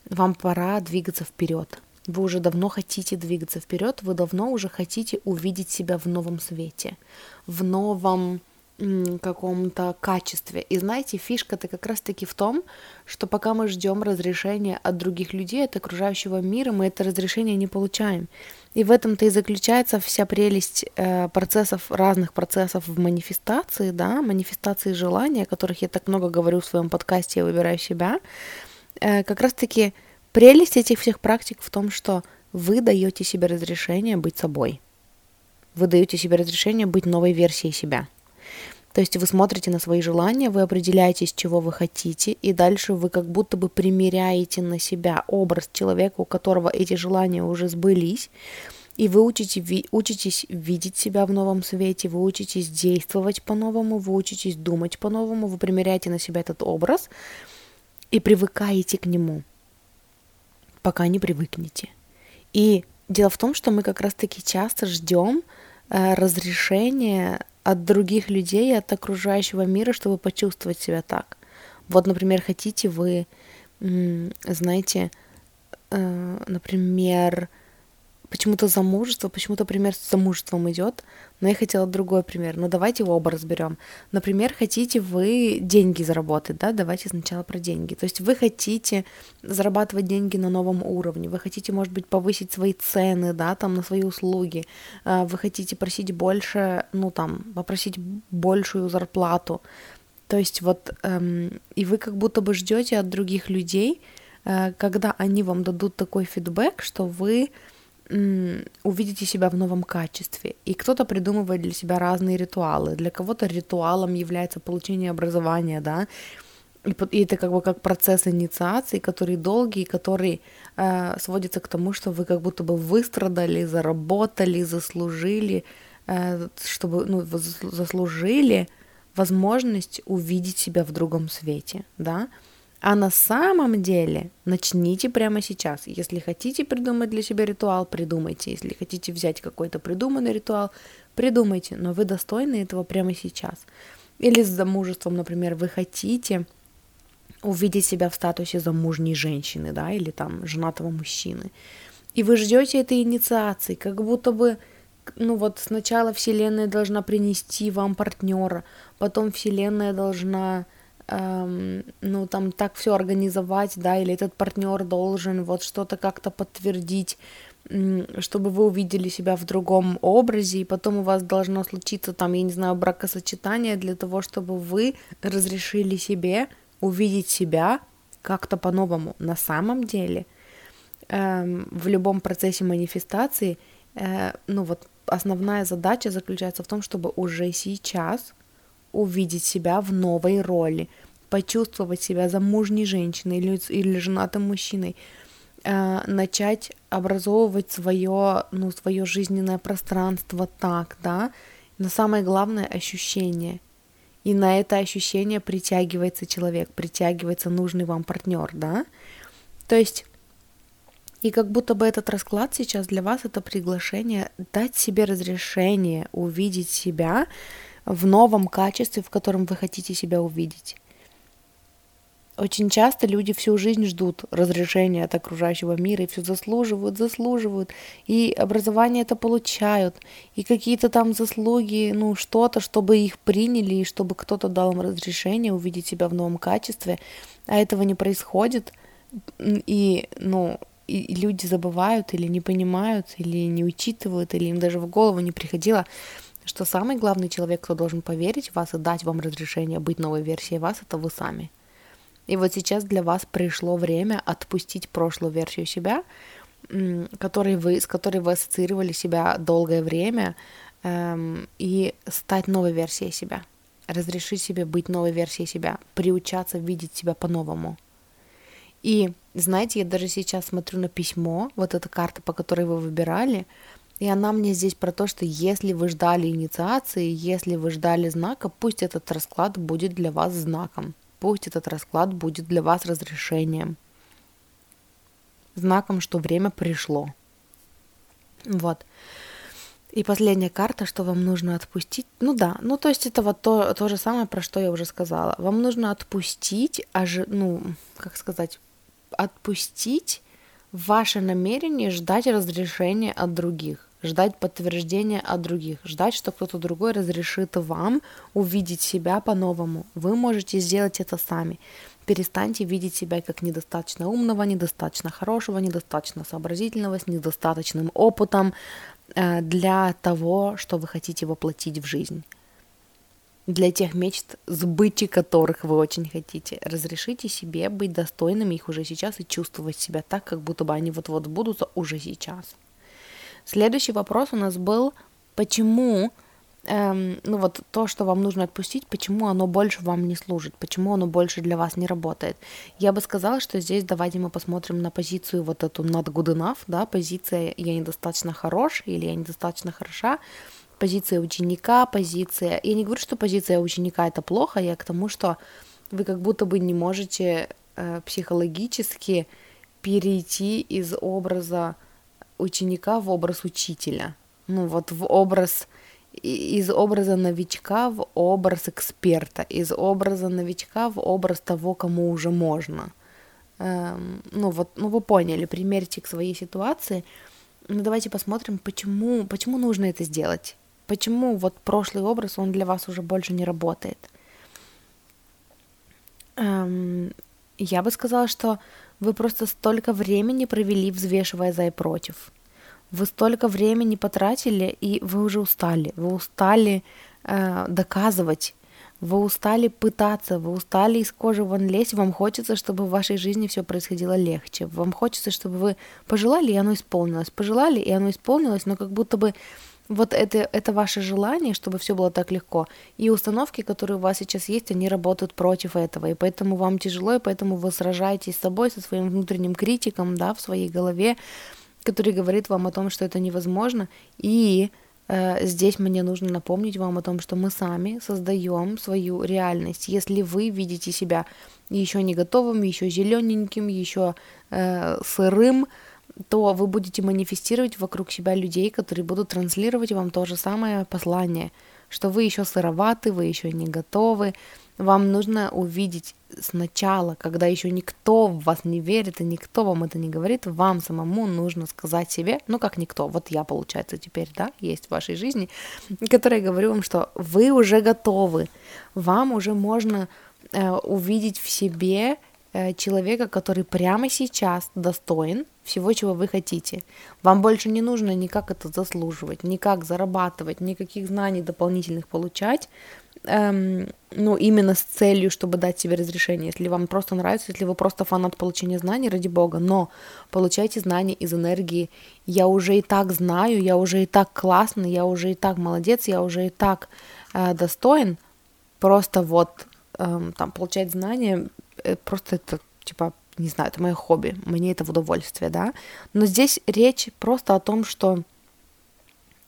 Вам пора двигаться вперед. Вы уже давно хотите двигаться вперед, вы давно уже хотите увидеть себя в новом свете, в новом каком-то качестве. И знаете, фишка-то как раз-таки в том, что пока мы ждем разрешения от других людей, от окружающего мира, мы это разрешение не получаем. И в этом-то и заключается вся прелесть э, процессов, разных процессов в манифестации, да, манифестации желания, о которых я так много говорю в своем подкасте «Я выбираю себя». Э, как раз-таки прелесть этих всех практик в том, что вы даете себе разрешение быть собой. Вы даете себе разрешение быть новой версией себя – то есть вы смотрите на свои желания, вы определяетесь, чего вы хотите, и дальше вы как будто бы примеряете на себя образ человека, у которого эти желания уже сбылись, и вы учите, ви, учитесь видеть себя в новом свете, вы учитесь действовать по-новому, вы учитесь думать по-новому, вы примеряете на себя этот образ и привыкаете к нему, пока не привыкнете. И дело в том, что мы как раз-таки часто ждем э, разрешения от других людей, от окружающего мира, чтобы почувствовать себя так. Вот, например, хотите вы, знаете, э, например, почему-то замужество, почему-то пример с замужеством идет, но я хотела другой пример. Но ну, давайте оба разберем. Например, хотите вы деньги заработать, да, давайте сначала про деньги. То есть вы хотите зарабатывать деньги на новом уровне, вы хотите, может быть, повысить свои цены, да, там, на свои услуги, а, вы хотите просить больше, ну, там, попросить большую зарплату. То есть вот, эм, и вы как будто бы ждете от других людей, э, когда они вам дадут такой фидбэк, что вы увидите себя в новом качестве. И кто-то придумывает для себя разные ритуалы. Для кого-то ритуалом является получение образования, да, и, и это как бы как процесс инициации, который долгий, который э, сводится к тому, что вы как будто бы выстрадали, заработали, заслужили, э, чтобы, ну, заслужили возможность увидеть себя в другом свете, да, а на самом деле начните прямо сейчас. Если хотите придумать для себя ритуал, придумайте. Если хотите взять какой-то придуманный ритуал, придумайте. Но вы достойны этого прямо сейчас. Или с замужеством, например, вы хотите увидеть себя в статусе замужней женщины, да, или там женатого мужчины. И вы ждете этой инициации, как будто бы, ну вот сначала Вселенная должна принести вам партнера, потом Вселенная должна эм, ну, там так все организовать, да, или этот партнер должен вот что-то как-то подтвердить, чтобы вы увидели себя в другом образе, и потом у вас должно случиться там, я не знаю, бракосочетание для того, чтобы вы разрешили себе увидеть себя как-то по-новому. На самом деле, эм, в любом процессе манифестации, э, ну вот основная задача заключается в том, чтобы уже сейчас увидеть себя в новой роли, почувствовать себя замужней женщиной или, или женатым мужчиной, э, начать образовывать свое, ну, свое жизненное пространство так, да, но самое главное ощущение. И на это ощущение притягивается человек, притягивается нужный вам партнер, да. То есть и как будто бы этот расклад сейчас для вас это приглашение дать себе разрешение увидеть себя в новом качестве, в котором вы хотите себя увидеть. Очень часто люди всю жизнь ждут разрешения от окружающего мира и все заслуживают, заслуживают, и образование это получают, и какие-то там заслуги, ну что-то, чтобы их приняли, и чтобы кто-то дал им разрешение увидеть себя в новом качестве, а этого не происходит, и, ну, и люди забывают или не понимают, или не учитывают, или им даже в голову не приходило, что самый главный человек, кто должен поверить в вас и дать вам разрешение быть новой версией вас, это вы сами. И вот сейчас для вас пришло время отпустить прошлую версию себя, который вы, с которой вы ассоциировали себя долгое время, эм, и стать новой версией себя. Разрешить себе быть новой версией себя, приучаться видеть себя по-новому. И знаете, я даже сейчас смотрю на письмо, вот эта карта, по которой вы выбирали, и она мне здесь про то, что если вы ждали инициации, если вы ждали знака, пусть этот расклад будет для вас знаком. Пусть этот расклад будет для вас разрешением, знаком, что время пришло. Вот. И последняя карта, что вам нужно отпустить. Ну да, ну то есть это вот то, то же самое, про что я уже сказала. Вам нужно отпустить, аж, ну, как сказать, отпустить ваше намерение ждать разрешения от других ждать подтверждения от других, ждать, что кто-то другой разрешит вам увидеть себя по-новому. Вы можете сделать это сами. Перестаньте видеть себя как недостаточно умного, недостаточно хорошего, недостаточно сообразительного, с недостаточным опытом э, для того, что вы хотите воплотить в жизнь. Для тех мечт, сбытия которых вы очень хотите. Разрешите себе быть достойными их уже сейчас и чувствовать себя так, как будто бы они вот-вот будут уже сейчас. Следующий вопрос у нас был, почему, эм, ну вот то, что вам нужно отпустить, почему оно больше вам не служит, почему оно больше для вас не работает. Я бы сказала, что здесь давайте мы посмотрим на позицию вот эту not good enough, да, позиция я недостаточно хорош или я недостаточно хороша, позиция ученика, позиция... Я не говорю, что позиция ученика это плохо, я к тому, что вы как будто бы не можете э, психологически перейти из образа ученика в образ учителя. Ну вот в образ из образа новичка в образ эксперта, из образа новичка в образ того, кому уже можно. Эм, ну вот, ну вы поняли, примерьте к своей ситуации. Ну давайте посмотрим, почему, почему нужно это сделать. Почему вот прошлый образ, он для вас уже больше не работает. Эм, я бы сказала, что вы просто столько времени провели, взвешивая за и против. Вы столько времени потратили, и вы уже устали. Вы устали э, доказывать. Вы устали пытаться, вы устали из кожи вон лезть, вам хочется, чтобы в вашей жизни все происходило легче. Вам хочется, чтобы вы пожелали, и оно исполнилось. Пожелали, и оно исполнилось, но как будто бы вот это, это ваше желание, чтобы все было так легко. И установки, которые у вас сейчас есть, они работают против этого. И поэтому вам тяжело, и поэтому вы сражаетесь с собой, со своим внутренним критиком, да, в своей голове, который говорит вам о том, что это невозможно. И э, здесь мне нужно напомнить вам о том, что мы сами создаем свою реальность. Если вы видите себя еще не готовым, еще зелененьким, еще э, сырым, то вы будете манифестировать вокруг себя людей, которые будут транслировать вам то же самое послание, что вы еще сыроваты, вы еще не готовы. Вам нужно увидеть сначала, когда еще никто в вас не верит и никто вам это не говорит, вам самому нужно сказать себе, ну как никто, вот я, получается, теперь, да, есть в вашей жизни, которая говорю вам, что вы уже готовы, вам уже можно э, увидеть в себе Э, человека, который прямо сейчас достоин всего, чего вы хотите. Вам больше не нужно никак это заслуживать, никак зарабатывать, никаких знаний дополнительных получать, эм, ну, именно с целью, чтобы дать себе разрешение. Если вам просто нравится, если вы просто фанат получения знаний, ради бога, но получайте знания из энергии. Я уже и так знаю, я уже и так классный, я уже и так молодец, я уже и так э, достоин. Просто вот эм, там получать знания Э, просто это, типа, не знаю, это мое хобби, мне это в удовольствие, да. Но здесь речь просто о том, что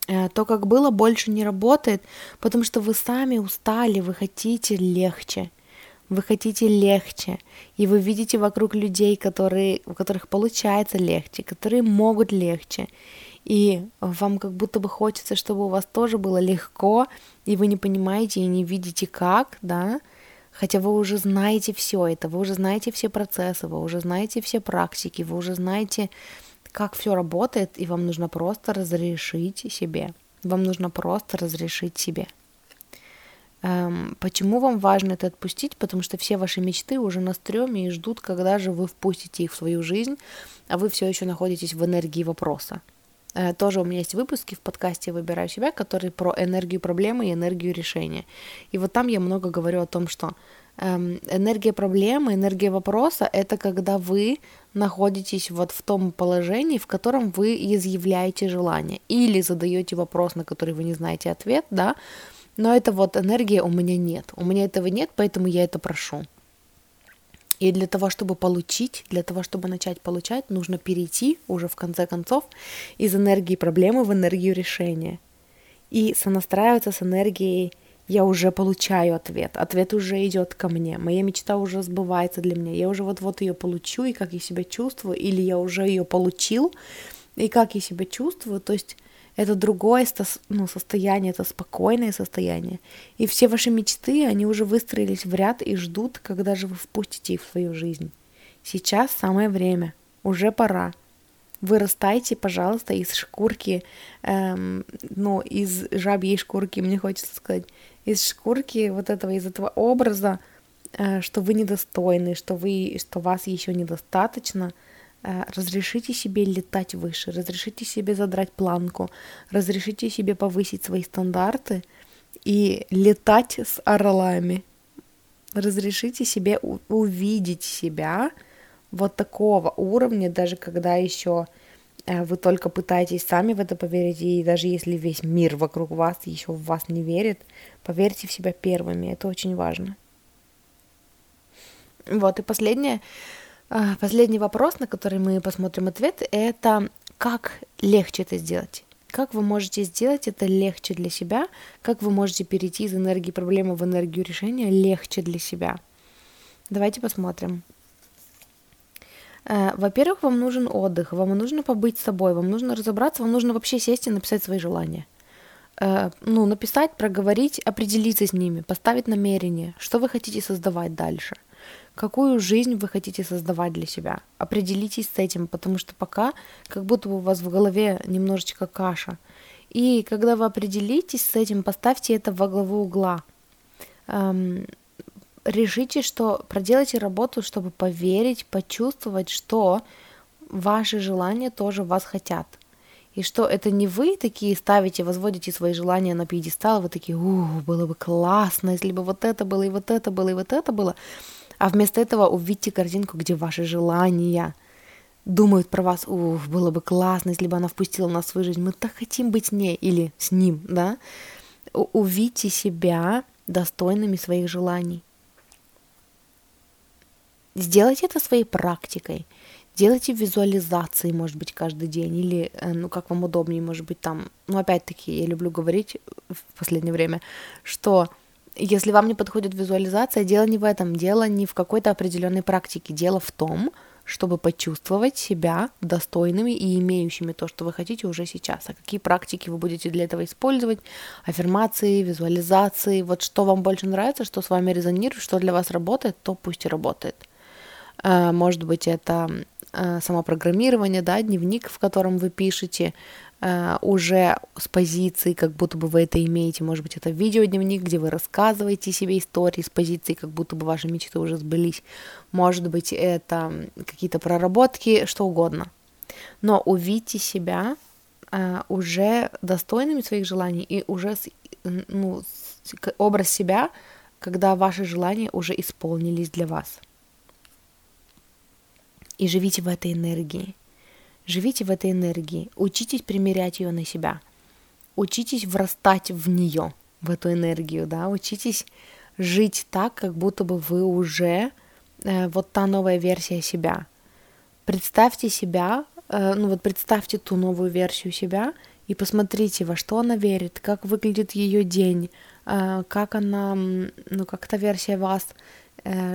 э, то, как было, больше не работает, потому что вы сами устали, вы хотите легче, вы хотите легче, и вы видите вокруг людей, которые, у которых получается легче, которые могут легче, и вам как будто бы хочется, чтобы у вас тоже было легко, и вы не понимаете и не видите как, да, Хотя вы уже знаете все это, вы уже знаете все процессы, вы уже знаете все практики, вы уже знаете, как все работает, и вам нужно просто разрешить себе. Вам нужно просто разрешить себе. Эм, почему вам важно это отпустить? Потому что все ваши мечты уже на стреме и ждут, когда же вы впустите их в свою жизнь, а вы все еще находитесь в энергии вопроса. Э, тоже у меня есть выпуски в подкасте «Выбираю себя», которые про энергию проблемы и энергию решения. И вот там я много говорю о том, что эм, энергия проблемы, энергия вопроса — это когда вы находитесь вот в том положении, в котором вы изъявляете желание или задаете вопрос, на который вы не знаете ответ, да, но это вот энергия у меня нет. У меня этого нет, поэтому я это прошу. И для того, чтобы получить, для того, чтобы начать получать, нужно перейти уже в конце концов из энергии проблемы в энергию решения. И сонастраиваться с энергией я уже получаю ответ, ответ уже идет ко мне, моя мечта уже сбывается для меня, я уже вот-вот ее получу, и как я себя чувствую, или я уже ее получил, и как я себя чувствую, то есть это другое ну, состояние, это спокойное состояние. И все ваши мечты, они уже выстроились в ряд и ждут, когда же вы впустите их в свою жизнь. Сейчас самое время, уже пора. Вырастайте, пожалуйста, из шкурки, эм, ну, из жабьей шкурки, мне хочется сказать, из шкурки вот этого, из этого образа, э, что вы недостойны, что вы, что вас еще недостаточно – разрешите себе летать выше, разрешите себе задрать планку, разрешите себе повысить свои стандарты и летать с орлами. Разрешите себе увидеть себя вот такого уровня, даже когда еще э, вы только пытаетесь сами в это поверить, и даже если весь мир вокруг вас еще в вас не верит, поверьте в себя первыми, это очень важно. Вот, и последнее, последний вопрос, на который мы посмотрим ответ, это как легче это сделать? Как вы можете сделать это легче для себя? Как вы можете перейти из энергии проблемы в энергию решения легче для себя? Давайте посмотрим. А, во-первых, вам нужен отдых, вам нужно побыть с собой, вам нужно разобраться, вам нужно вообще сесть и написать свои желания. А, ну, написать, проговорить, определиться с ними, поставить намерение, что вы хотите создавать дальше – какую жизнь вы хотите создавать для себя. Определитесь с этим, потому что пока как будто бы у вас в голове немножечко каша. И когда вы определитесь с этим, поставьте это во главу угла. Эм, решите, что проделайте работу, чтобы поверить, почувствовать, что ваши желания тоже вас хотят. И что это не вы такие ставите, возводите свои желания на пьедестал, вы такие, ух, было бы классно, если бы вот это было, и вот это было, и вот это было. А вместо этого увидите картинку, где ваши желания думают про вас, ух, было бы классно, если бы она впустила нас в свою жизнь, мы так хотим быть с ней или с ним, да? Увидьте себя достойными своих желаний. Сделайте это своей практикой. Делайте визуализации, может быть, каждый день, или, э, ну, как вам удобнее, может быть, там, ну, опять-таки, я люблю говорить в последнее время, что если вам не подходит визуализация, дело не в этом, дело не в какой-то определенной практике, дело в том, чтобы почувствовать себя достойными и имеющими то, что вы хотите уже сейчас. А какие практики вы будете для этого использовать? Аффирмации, визуализации, вот что вам больше нравится, что с вами резонирует, что для вас работает, то пусть и работает. Э, может быть, это э, самопрограммирование, да, дневник, в котором вы пишете, уже с позиции, как будто бы вы это имеете. Может быть, это видеодневник, где вы рассказываете себе истории с позиции, как будто бы ваши мечты уже сбылись. Может быть, это какие-то проработки, что угодно. Но увидьте себя э, уже достойными своих желаний и уже ну, образ себя, когда ваши желания уже исполнились для вас. И живите в этой энергии. Живите в этой энергии, учитесь примерять ее на себя, учитесь врастать в нее, в эту энергию, да, учитесь жить так, как будто бы вы уже э, вот та новая версия себя. Представьте себя, э, ну вот представьте ту новую версию себя и посмотрите, во что она верит, как выглядит ее день, э, как она, ну как эта версия вас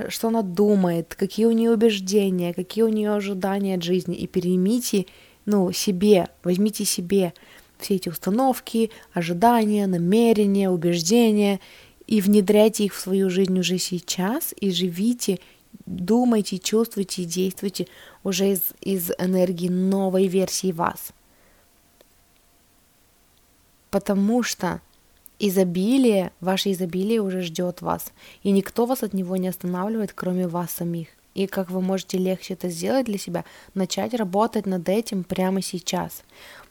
что она думает, какие у нее убеждения, какие у нее ожидания от жизни, и переймите, ну, себе, возьмите себе все эти установки, ожидания, намерения, убеждения, и внедряйте их в свою жизнь уже сейчас, и живите, думайте, чувствуйте и действуйте уже из, из энергии новой версии вас. Потому что изобилие, ваше изобилие уже ждет вас, и никто вас от него не останавливает, кроме вас самих. И как вы можете легче это сделать для себя, начать работать над этим прямо сейчас.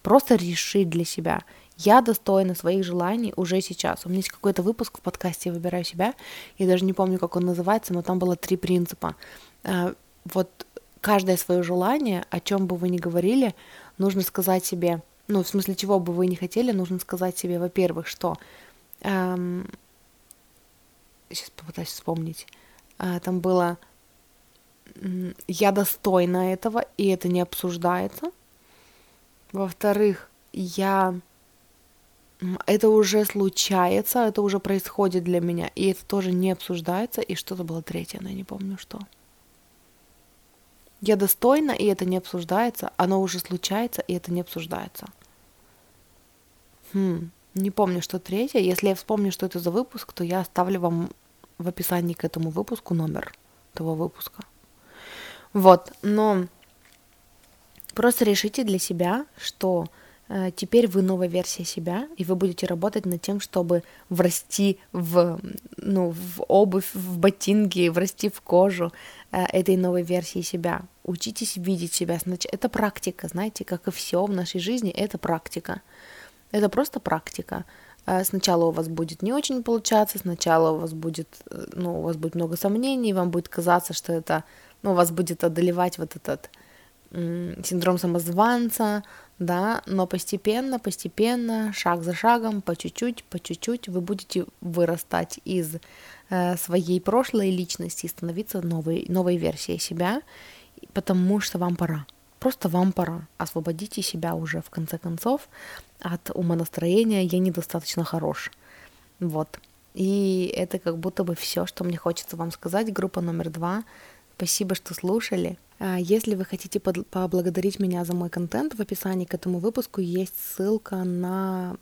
Просто решить для себя. Я достойна своих желаний уже сейчас. У меня есть какой-то выпуск в подкасте «Выбираю себя». Я даже не помню, как он называется, но там было три принципа. А, вот каждое свое желание, о чем бы вы ни говорили, нужно сказать себе, ну, в смысле, чего бы вы ни хотели, нужно сказать себе, во-первых, что... Эм, сейчас попытаюсь вспомнить. Э, там было «я достойна этого, и это не обсуждается». Во-вторых, я это уже случается, это уже происходит для меня, и это тоже не обсуждается, и что-то было третье, но я не помню что. Я достойна, и это не обсуждается, оно уже случается, и это не обсуждается. Хм, не помню, что третье. Если я вспомню, что это за выпуск, то я оставлю вам в описании к этому выпуску номер того выпуска. Вот, но просто решите для себя, что теперь вы новая версия себя, и вы будете работать над тем, чтобы врасти в, ну, в обувь, в ботинки, врасти в кожу э, этой новой версии себя. Учитесь видеть себя. Это практика, знаете, как и все в нашей жизни, это практика. Это просто практика. Э, сначала у вас будет не очень получаться, сначала у вас будет, ну, у вас будет много сомнений, вам будет казаться, что это, ну, у вас будет одолевать вот этот синдром самозванца, да, но постепенно, постепенно, шаг за шагом, по чуть-чуть, по чуть-чуть вы будете вырастать из э, своей прошлой личности и становиться новой, новой версией себя, потому что вам пора. Просто вам пора. Освободите себя уже в конце концов от умонастроения «я недостаточно хорош». Вот. И это как будто бы все, что мне хочется вам сказать. Группа номер два. Спасибо, что слушали. А, если вы хотите поблагодарить меня за мой контент, в описании к этому выпуску есть ссылка на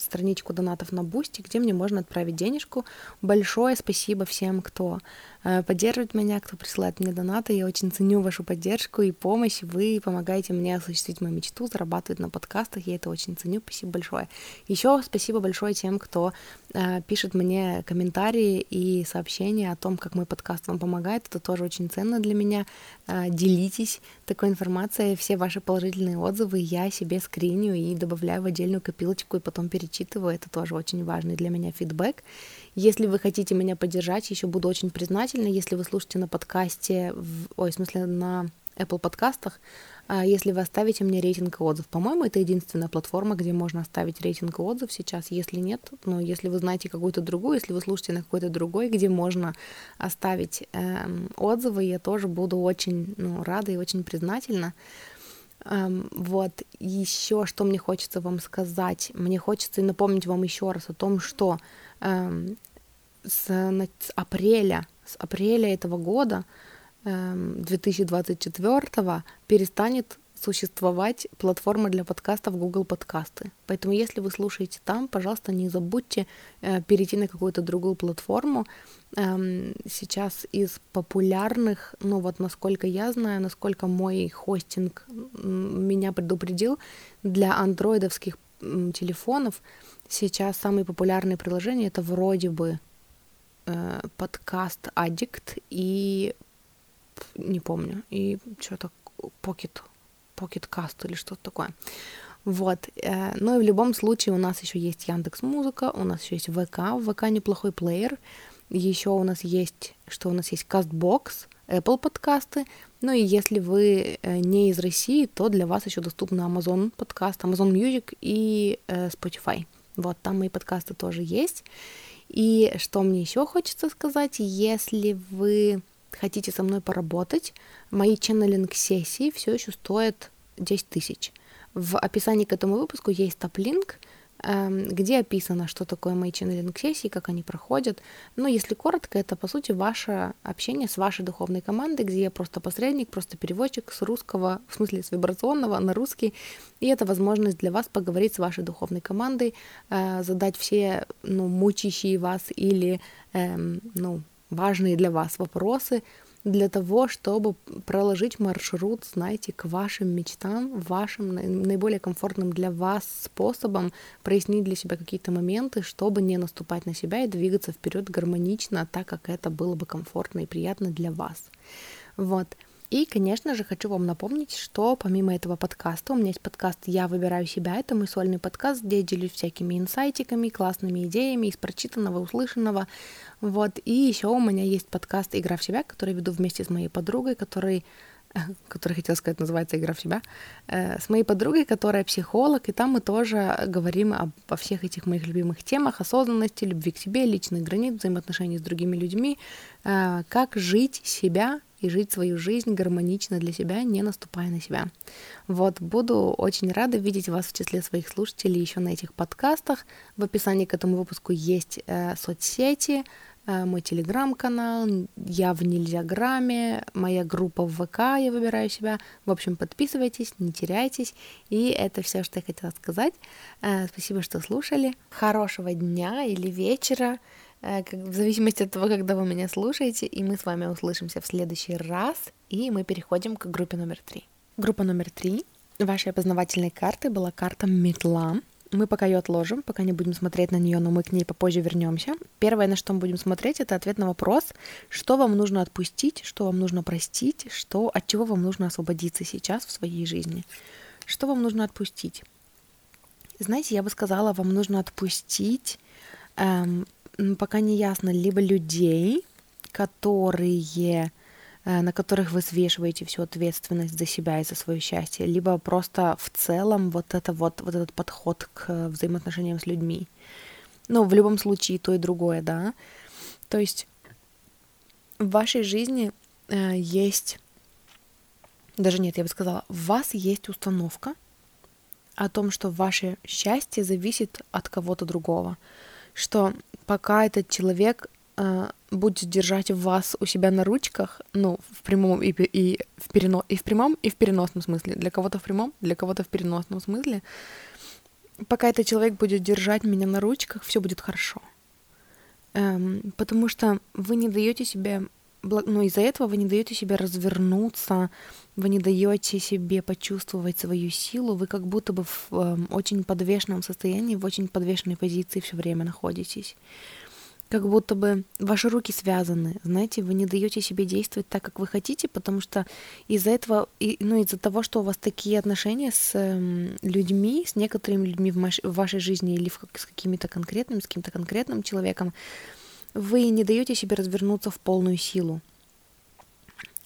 страничку донатов на Boosty, где мне можно отправить денежку. Большое спасибо всем, кто э, поддерживает меня, кто присылает мне донаты. Я очень ценю вашу поддержку и помощь. Вы помогаете мне осуществить мою мечту, зарабатывать на подкастах. Я это очень ценю. Спасибо большое. Еще спасибо большое тем, кто э, пишет мне комментарии и сообщения о том, как мой подкаст вам помогает. Это тоже очень ценно для меня а, делитесь такой информацией, все ваши положительные отзывы я себе скриню и добавляю в отдельную копилочку и потом перечитываю. Это тоже очень важный для меня фидбэк. Если вы хотите меня поддержать, еще буду очень признательна, если вы слушаете на подкасте, в, ой, в смысле на Apple подкастах, а, если вы оставите мне рейтинг и отзыв. По-моему, это единственная платформа, где можно оставить рейтинг и отзыв сейчас. Если нет, но ну, если вы знаете какую-то другую, если вы слушаете на какой-то другой, где можно оставить эм, отзывы, я тоже буду очень ну, рада и очень признательна. Um, вот, еще что мне хочется вам сказать. Мне хочется напомнить вам еще раз о том, что с, с апреля, с апреля этого года 2024 эм, перестанет существовать платформа для подкастов Google Подкасты. Поэтому, если вы слушаете там, пожалуйста, не забудьте э, перейти на какую-то другую платформу. Эм, сейчас из популярных, ну вот насколько я знаю, насколько мой хостинг меня предупредил, для андроидовских телефонов сейчас самые популярные приложения это вроде бы э, подкаст Addict и не помню, и что-то Pocket, Pocket Cast или что-то такое. Вот. Э, ну и в любом случае у нас еще есть Яндекс Музыка, у нас еще есть ВК, в ВК неплохой плеер. Еще у нас есть, что у нас есть Castbox, Apple подкасты. Ну и если вы э, не из России, то для вас еще доступны Amazon подкаст, Amazon Music и э, Spotify. Вот, там мои подкасты тоже есть. И что мне еще хочется сказать, если вы хотите со мной поработать, мои ченнелинг-сессии все еще стоят 10 тысяч. В описании к этому выпуску есть топ-линк, где описано, что такое мои ченнелинг-сессии, как они проходят. Но если коротко, это, по сути, ваше общение с вашей духовной командой, где я просто посредник, просто переводчик с русского, в смысле с вибрационного на русский. И это возможность для вас поговорить с вашей духовной командой, э, задать все ну, мучащие вас или эм, ну, важные для вас вопросы, для того, чтобы проложить маршрут, знаете, к вашим мечтам, вашим наиболее комфортным для вас способом прояснить для себя какие-то моменты, чтобы не наступать на себя и двигаться вперед гармонично, так как это было бы комфортно и приятно для вас. Вот. И, конечно же, хочу вам напомнить, что помимо этого подкаста, у меня есть подкаст «Я выбираю себя». Это мой сольный подкаст, где я делюсь всякими инсайтиками, классными идеями из прочитанного, услышанного. Вот. И еще у меня есть подкаст «Игра в себя», который веду вместе с моей подругой, который который хотел сказать, называется «Игра в себя», э, с моей подругой, которая психолог, и там мы тоже говорим обо всех этих моих любимых темах, осознанности, любви к себе, личных границ, взаимоотношений с другими людьми, э, как жить себя и жить свою жизнь гармонично для себя, не наступая на себя. Вот, буду очень рада видеть вас в числе своих слушателей еще на этих подкастах. В описании к этому выпуску есть э, соцсети, мой телеграм-канал, я в Нельзяграме, моя группа в ВК, я выбираю себя. В общем, подписывайтесь, не теряйтесь. И это все, что я хотела сказать. Э, спасибо, что слушали. Хорошего дня или вечера. Э, в зависимости от того, когда вы меня слушаете, и мы с вами услышимся в следующий раз, и мы переходим к группе номер три. Группа номер три вашей опознавательной карты была карта метла. Мы пока ее отложим, пока не будем смотреть на нее, но мы к ней попозже вернемся. Первое, на что мы будем смотреть, это ответ на вопрос, что вам нужно отпустить, что вам нужно простить, что, от чего вам нужно освободиться сейчас в своей жизни. Что вам нужно отпустить? Знаете, я бы сказала, вам нужно отпустить эм, пока не ясно, либо людей, которые на которых вы свешиваете всю ответственность за себя и за свое счастье, либо просто в целом вот это вот, вот этот подход к взаимоотношениям с людьми. Ну, в любом случае, то и другое, да. То есть в вашей жизни э, есть, даже нет, я бы сказала, в вас есть установка о том, что ваше счастье зависит от кого-то другого что пока этот человек э, будет держать вас у себя на ручках, ну, в прямом и, и, в перено, и в прямом, и в переносном смысле. Для кого-то в прямом, для кого-то в переносном смысле. Пока этот человек будет держать меня на ручках, все будет хорошо. Эм, потому что вы не даете себе ну, из-за этого вы не даете себе развернуться, вы не даете себе почувствовать свою силу, вы как будто бы в э, очень подвешенном состоянии, в очень подвешенной позиции все время находитесь. Как будто бы ваши руки связаны, знаете, вы не даете себе действовать так, как вы хотите, потому что из-за этого, и, ну, из-за того, что у вас такие отношения с э, людьми, с некоторыми людьми в, маш- в вашей жизни или в, с какими-то конкретными, с каким-то конкретным человеком, вы не даете себе развернуться в полную силу.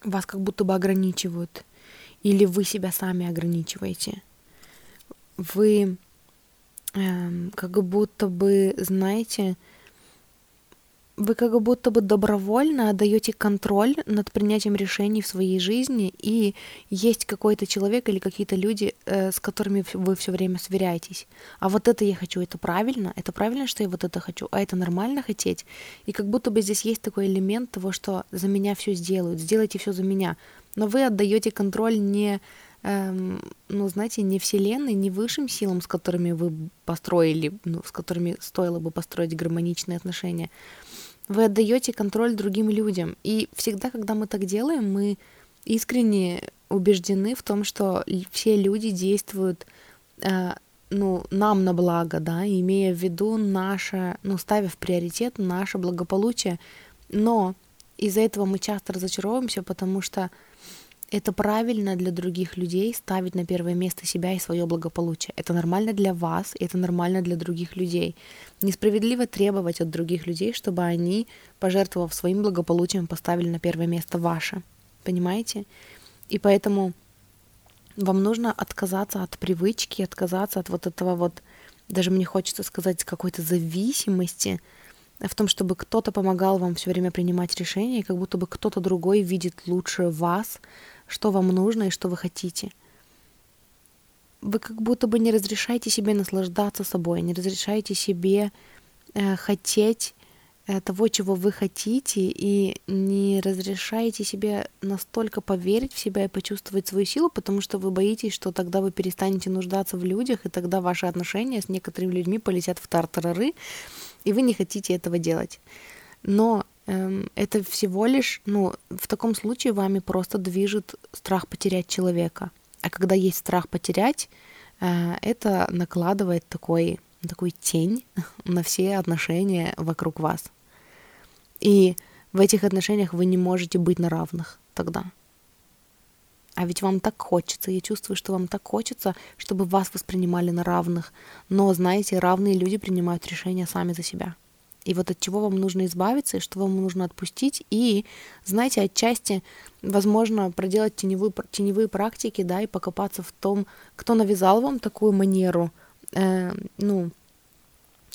Вас как будто бы ограничивают. Или вы себя сами ограничиваете. Вы э, как будто бы, знаете, вы как будто бы добровольно отдаете контроль над принятием решений в своей жизни, и есть какой-то человек или какие-то люди, э, с которыми вы все время сверяетесь. А вот это я хочу, это правильно, это правильно, что я вот это хочу, а это нормально хотеть. И как будто бы здесь есть такой элемент того, что за меня все сделают, сделайте все за меня. Но вы отдаете контроль не эм, ну, знаете, не Вселенной, не высшим силам, с которыми вы построили, ну, с которыми стоило бы построить гармоничные отношения, вы отдаете контроль другим людям. И всегда, когда мы так делаем, мы искренне убеждены в том, что все люди действуют э, ну, нам на благо, да, имея в виду наше, ну, ставя в приоритет наше благополучие. Но из-за этого мы часто разочаровываемся, потому что это правильно для других людей ставить на первое место себя и свое благополучие. Это нормально для вас, и это нормально для других людей. Несправедливо требовать от других людей, чтобы они, пожертвовав своим благополучием, поставили на первое место ваше. Понимаете? И поэтому вам нужно отказаться от привычки, отказаться от вот этого вот, даже мне хочется сказать, какой-то зависимости в том, чтобы кто-то помогал вам все время принимать решения, и как будто бы кто-то другой видит лучше вас, что вам нужно и что вы хотите. вы как будто бы не разрешаете себе наслаждаться собой, не разрешаете себе э, хотеть э, того, чего вы хотите, и не разрешаете себе настолько поверить в себя и почувствовать свою силу, потому что вы боитесь, что тогда вы перестанете нуждаться в людях, и тогда ваши отношения с некоторыми людьми полетят в тартарары, и вы не хотите этого делать. Но это всего лишь, ну, в таком случае вами просто движет страх потерять человека. А когда есть страх потерять, э, это накладывает такой, такой тень на все отношения вокруг вас. И в этих отношениях вы не можете быть на равных тогда. А ведь вам так хочется, я чувствую, что вам так хочется, чтобы вас воспринимали на равных. Но, знаете, равные люди принимают решения сами за себя и вот от чего вам нужно избавиться, и что вам нужно отпустить, и, знаете, отчасти, возможно, проделать теневые, теневые практики, да, и покопаться в том, кто навязал вам такую манеру, э, ну,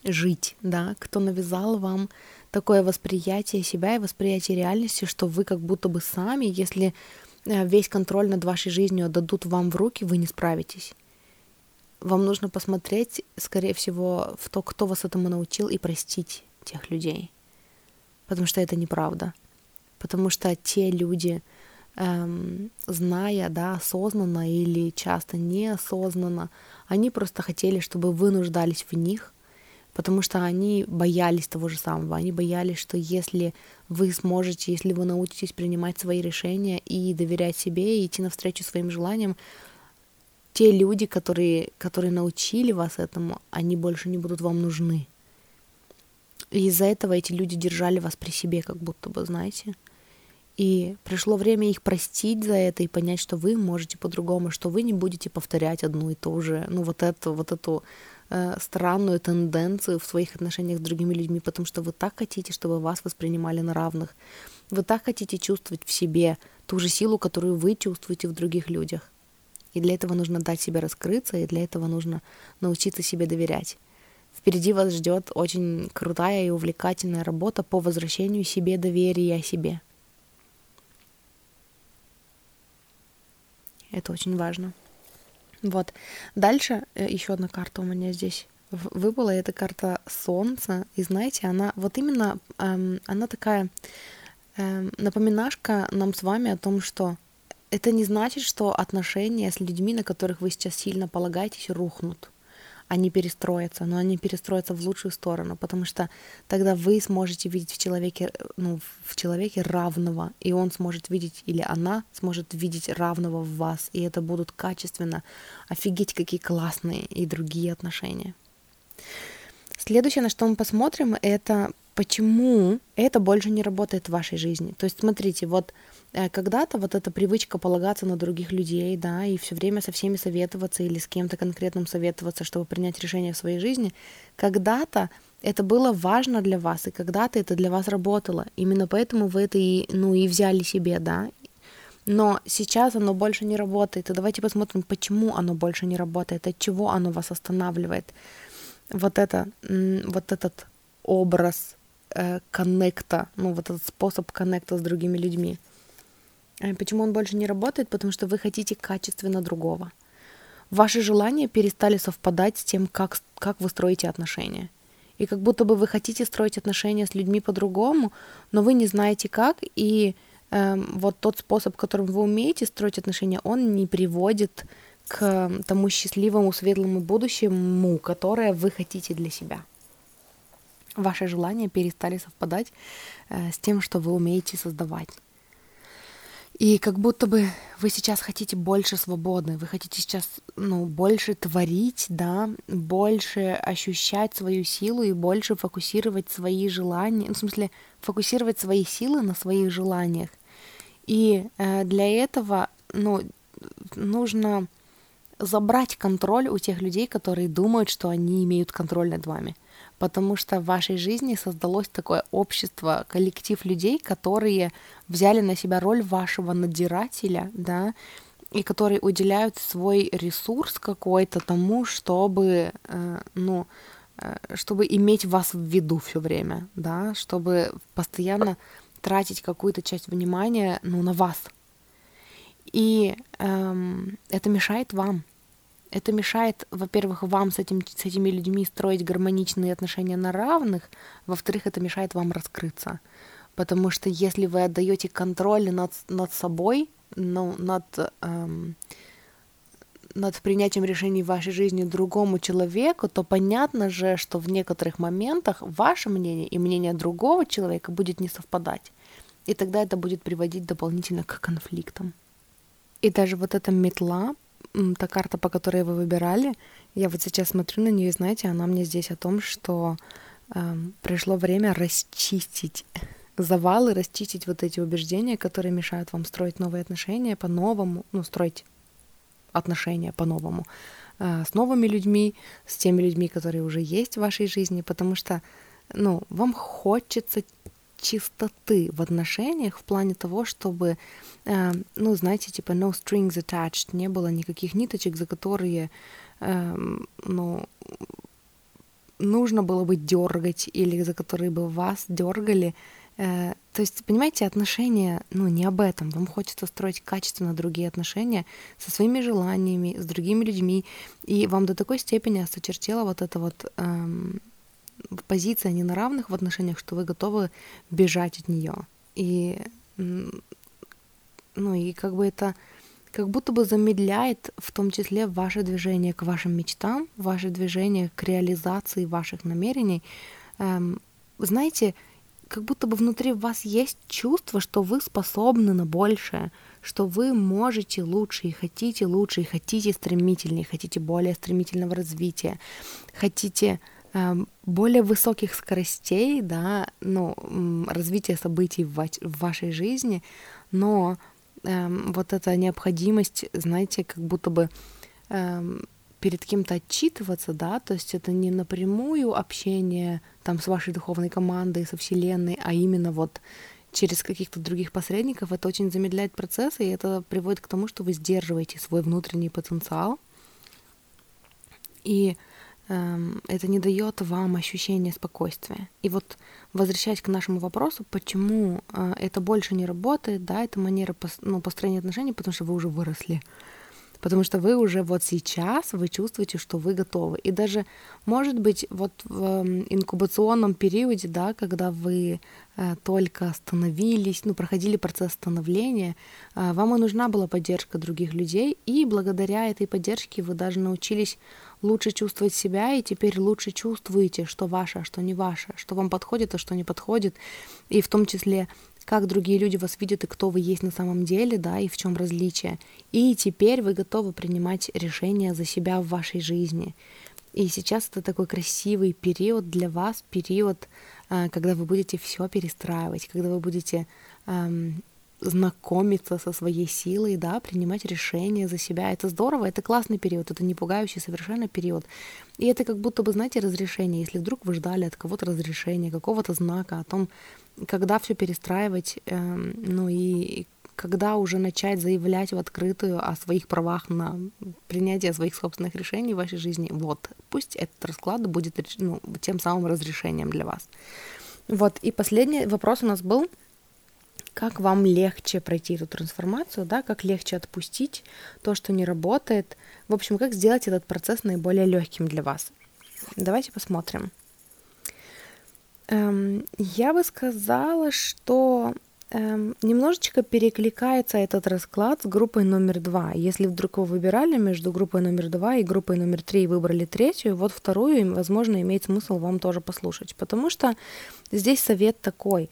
жить, да, кто навязал вам такое восприятие себя и восприятие реальности, что вы как будто бы сами, если э, весь контроль над вашей жизнью отдадут вам в руки, вы не справитесь. Вам нужно посмотреть, скорее всего, в то, кто вас этому научил, и простить тех людей. Потому что это неправда. Потому что те люди, эм, зная, да, осознанно или часто неосознанно, они просто хотели, чтобы вы нуждались в них, потому что они боялись того же самого. Они боялись, что если вы сможете, если вы научитесь принимать свои решения и доверять себе, и идти навстречу своим желаниям, те люди, которые, которые научили вас этому, они больше не будут вам нужны. И из-за этого эти люди держали вас при себе, как будто бы, знаете. И пришло время их простить за это и понять, что вы можете по-другому, что вы не будете повторять одну и ту же, ну вот эту, вот эту э, странную тенденцию в своих отношениях с другими людьми, потому что вы так хотите, чтобы вас воспринимали на равных. Вы так хотите чувствовать в себе ту же силу, которую вы чувствуете в других людях. И для этого нужно дать себе раскрыться, и для этого нужно научиться себе доверять. Впереди вас ждет очень крутая и увлекательная работа по возвращению себе доверия себе. Это очень важно. Вот. Дальше э, еще одна карта у меня здесь выпала. Это карта Солнца. И знаете, она вот именно, эм, она такая эм, напоминашка нам с вами о том, что это не значит, что отношения с людьми, на которых вы сейчас сильно полагаетесь, рухнут они перестроятся, но они перестроятся в лучшую сторону, потому что тогда вы сможете видеть в человеке, ну, в человеке равного, и он сможет видеть, или она сможет видеть равного в вас, и это будут качественно, офигеть, какие классные и другие отношения. Следующее, на что мы посмотрим, это почему это больше не работает в вашей жизни. То есть, смотрите, вот Э, когда-то вот эта привычка полагаться на других людей, да, и все время со всеми советоваться или с кем-то конкретным советоваться, чтобы принять решение в своей жизни, когда-то это было важно для вас, и когда-то это для вас работало. Именно поэтому вы это и, ну, и взяли себе, да. Но сейчас оно больше не работает. И давайте посмотрим, почему оно больше не работает, от чего оно вас останавливает. Вот это, вот этот образ э, коннекта, ну, вот этот способ коннекта с другими людьми. А почему он больше не работает? Потому что вы хотите качественно другого. Ваши желания перестали совпадать с тем, как, как вы строите отношения. И как будто бы вы хотите строить отношения с людьми по-другому, но вы не знаете как, и э, вот тот способ, которым вы умеете строить отношения, он не приводит к тому счастливому, светлому будущему, которое вы хотите для себя. Ваши желания перестали совпадать э, с тем, что вы умеете создавать. И как будто бы вы сейчас хотите больше свободы, вы хотите сейчас ну, больше творить, да, больше ощущать свою силу и больше фокусировать свои желания, ну, в смысле фокусировать свои силы на своих желаниях. И э, для этого ну, нужно забрать контроль у тех людей, которые думают, что они имеют контроль над вами потому что в вашей жизни создалось такое общество, коллектив людей, которые взяли на себя роль вашего надзирателя, да, и которые уделяют свой ресурс какой-то тому, чтобы, э, ну, э, чтобы иметь вас в виду все время, да, чтобы постоянно тратить какую-то часть внимания, ну, на вас. И эм, это мешает вам, Это мешает, во-первых, вам с, этим, с этими людьми строить гармоничные отношения на равных, во-вторых, это мешает вам раскрыться. Потому что если вы отдаете контроль над, над собой, ну, над, эм, над принятием решений в вашей жизни другому человеку, то понятно же, что в некоторых моментах ваше мнение и мнение другого человека будет не совпадать. И тогда это будет приводить дополнительно к конфликтам. И даже вот эта метла, та карта, по которой вы выбирали, я вот сейчас смотрю на нее, знаете, она мне здесь о том, что э, пришло время расчистить завалы, расчистить вот эти убеждения, которые мешают вам строить новые отношения по-новому, ну, строить отношения по-новому э, с новыми людьми, с теми людьми, которые уже есть в вашей жизни, потому что, ну, вам хочется чистоты в отношениях в плане того, чтобы, э, ну, знаете, типа no strings attached, не было никаких ниточек, за которые, э, ну, нужно было бы дергать или за которые бы вас дергали, Э, то есть, понимаете, отношения, ну, не об этом. Вам хочется строить качественно другие отношения со своими желаниями, с другими людьми. И вам до такой степени осточертела вот эта вот эм, позиция не на равных в отношениях, что вы готовы бежать от нее. И, ну, и как бы это как будто бы замедляет в том числе ваше движение к вашим мечтам, ваше движение к реализации ваших намерений. Эм, знаете, как будто бы внутри вас есть чувство, что вы способны на большее, что вы можете лучше и хотите лучше, и хотите стремительнее, хотите более стремительного развития, хотите более высоких скоростей, да, ну, развития событий в, в вашей жизни, но э, вот эта необходимость, знаете, как будто бы э, перед кем-то отчитываться, да, то есть это не напрямую общение там с вашей духовной командой, со Вселенной, а именно вот через каких-то других посредников, это очень замедляет процесс, и это приводит к тому, что вы сдерживаете свой внутренний потенциал, и эм, это не дает вам ощущения спокойствия. И вот возвращаясь к нашему вопросу, почему э, это больше не работает, да, это манера ну, построения отношений, потому что вы уже выросли, потому что вы уже вот сейчас, вы чувствуете, что вы готовы. И даже, может быть, вот в эм, инкубационном периоде, да, когда вы э, только остановились, ну, проходили процесс становления, э, вам и нужна была поддержка других людей, и благодаря этой поддержке вы даже научились лучше чувствовать себя, и теперь лучше чувствуете, что ваше, а что не ваше, что вам подходит, а что не подходит, и в том числе как другие люди вас видят и кто вы есть на самом деле, да, и в чем различие. И теперь вы готовы принимать решения за себя в вашей жизни. И сейчас это такой красивый период для вас, период, а, когда вы будете все перестраивать, когда вы будете эм, знакомиться со своей силой, да, принимать решения за себя. Это здорово, это классный период, это не пугающий совершенно период. И это как будто бы, знаете, разрешение. Если вдруг вы ждали от кого-то разрешения, какого-то знака о том, когда все перестраивать, эм, ну и когда уже начать заявлять в открытую о своих правах на принятие своих собственных решений в вашей жизни, вот, пусть этот расклад будет ну, тем самым разрешением для вас. Вот, и последний вопрос у нас был, как вам легче пройти эту трансформацию, да, как легче отпустить то, что не работает, в общем, как сделать этот процесс наиболее легким для вас. Давайте посмотрим. Эм, я бы сказала, что эм, немножечко перекликается этот расклад с группой номер два. Если вдруг вы выбирали между группой номер два и группой номер три и выбрали третью, вот вторую, возможно, имеет смысл вам тоже послушать. Потому что здесь совет такой.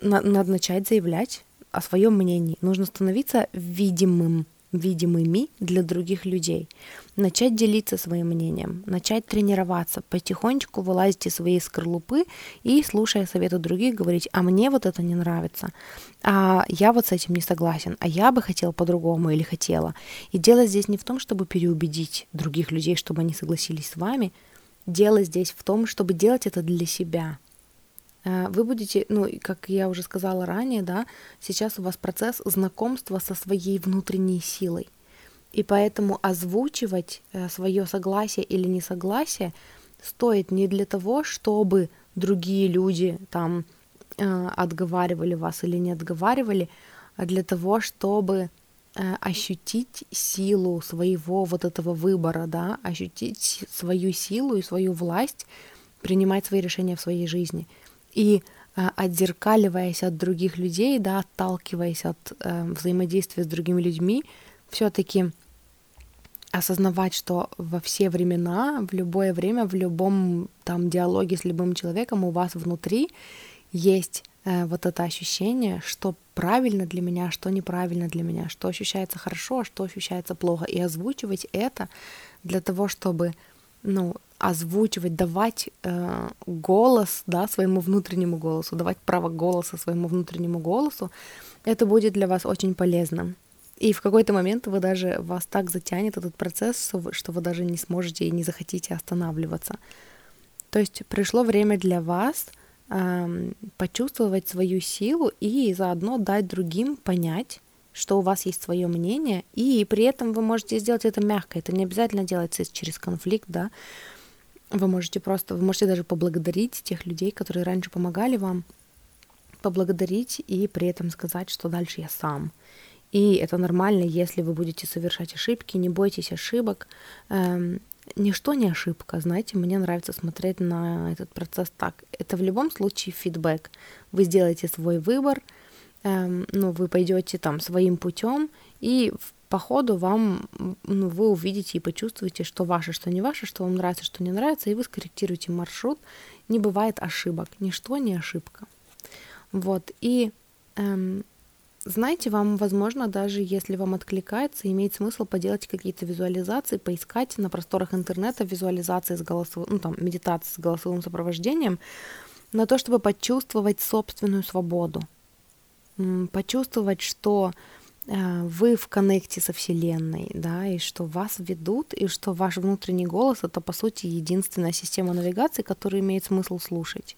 Надо начать заявлять о своем мнении. Нужно становиться видимым видимыми для других людей. Начать делиться своим мнением, начать тренироваться, потихонечку вылазить из своей скорлупы и, слушая советы других, говорить, а мне вот это не нравится, а я вот с этим не согласен, а я бы хотел по-другому или хотела. И дело здесь не в том, чтобы переубедить других людей, чтобы они согласились с вами, дело здесь в том, чтобы делать это для себя, вы будете, ну, как я уже сказала ранее, да, сейчас у вас процесс знакомства со своей внутренней силой. И поэтому озвучивать э, свое согласие или несогласие стоит не для того, чтобы другие люди там э, отговаривали вас или не отговаривали, а для того, чтобы э, ощутить силу своего вот этого выбора, да, ощутить свою силу и свою власть, принимать свои решения в своей жизни. И э, отзеркаливаясь от других людей, да, отталкиваясь от э, взаимодействия с другими людьми, все-таки осознавать, что во все времена, в любое время, в любом там диалоге с любым человеком у вас внутри есть э, вот это ощущение, что правильно для меня, что неправильно для меня, что ощущается хорошо, а что ощущается плохо, и озвучивать это для того, чтобы, ну, озвучивать, давать э, голос, да, своему внутреннему голосу, давать право голоса своему внутреннему голосу, это будет для вас очень полезно. И в какой-то момент вы даже вас так затянет этот процесс, что вы даже не сможете и не захотите останавливаться. То есть пришло время для вас э, почувствовать свою силу и заодно дать другим понять, что у вас есть свое мнение, и при этом вы можете сделать это мягко. Это не обязательно делается через конфликт, да. Вы можете просто, вы можете даже поблагодарить тех людей, которые раньше помогали вам, поблагодарить и при этом сказать, что дальше я сам. И это нормально, если вы будете совершать ошибки, не бойтесь ошибок. Эм, ничто не ошибка, знаете, мне нравится смотреть на этот процесс так. Это в любом случае фидбэк. Вы сделаете свой выбор, эм, ну, вы пойдете там своим путем, и по ходу вам, ну, вы увидите и почувствуете, что ваше, что не ваше, что вам нравится, что не нравится, и вы скорректируете маршрут. Не бывает ошибок, ничто не ошибка. Вот, и эм, знаете, вам, возможно, даже если вам откликается, имеет смысл поделать какие-то визуализации, поискать на просторах интернета визуализации с голосовым, ну там, медитации с голосовым сопровождением, на то, чтобы почувствовать собственную свободу, почувствовать, что вы в коннекте со Вселенной, да, и что вас ведут, и что ваш внутренний голос — это, по сути, единственная система навигации, которую имеет смысл слушать.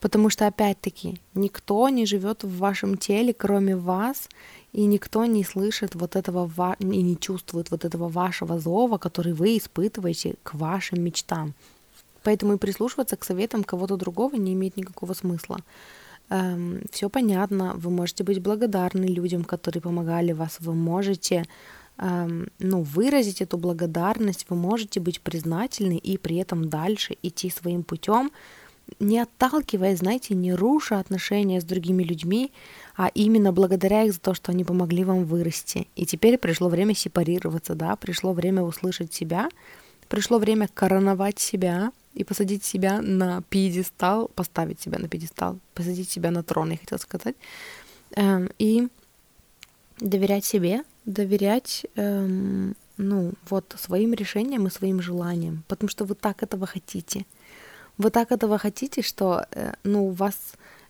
Потому что, опять-таки, никто не живет в вашем теле, кроме вас, и никто не слышит вот этого и не чувствует вот этого вашего зова, который вы испытываете к вашим мечтам. Поэтому и прислушиваться к советам кого-то другого не имеет никакого смысла. Эм, все понятно, вы можете быть благодарны людям, которые помогали вас, вы можете эм, ну, выразить эту благодарность, вы можете быть признательны и при этом дальше идти своим путем, не отталкивая, знаете, не руша отношения с другими людьми, а именно благодаря их за то, что они помогли вам вырасти. И теперь пришло время сепарироваться, да, пришло время услышать себя, пришло время короновать себя и посадить себя на пьедестал, поставить себя на пьедестал, посадить себя на трон, я хотела сказать, эм, и доверять себе, доверять, эм, ну, вот своим решениям и своим желаниям, потому что вы так этого хотите – вы так этого хотите, что, э, ну, у вас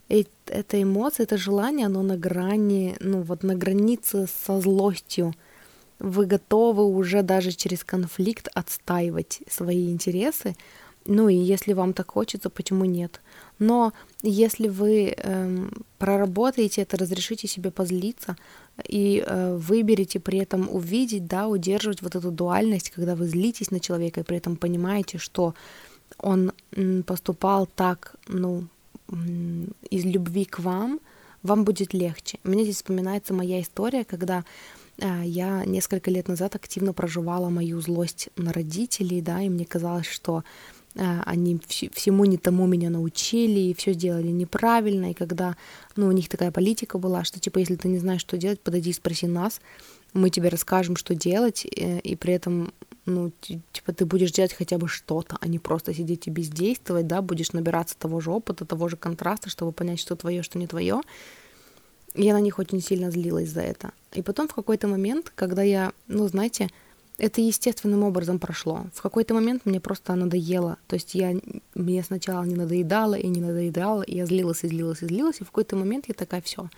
эта эмоция, это желание, оно на грани, ну, вот на границе со злостью. Вы готовы уже даже через конфликт отстаивать свои интересы. Ну и если вам так хочется, почему нет? Но если вы эм, проработаете это, разрешите себе позлиться и э, выберете при этом увидеть, да, удерживать вот эту дуальность, когда вы злитесь на человека и при этом понимаете, что он поступал так, ну, из любви к вам, вам будет легче. Мне здесь вспоминается моя история, когда я несколько лет назад активно проживала мою злость на родителей, да, и мне казалось, что а, они всему не тому меня научили, и все сделали неправильно, и когда, ну, у них такая политика была, что, типа, если ты не знаешь, что делать, подойди и спроси нас, мы тебе расскажем, что делать, э, и при этом ну, типа, ты будешь делать хотя бы что-то, а не просто сидеть и бездействовать, да, будешь набираться того же опыта, того же контраста, чтобы понять, что твое, что не твое. Я на них очень сильно злилась за это. И потом в какой-то момент, когда я, ну, знаете, это естественным образом прошло. В какой-то момент мне просто надоело. То есть я, мне сначала не надоедало и не надоедало, и я злилась и злилась и злилась, и в какой-то момент я такая, все,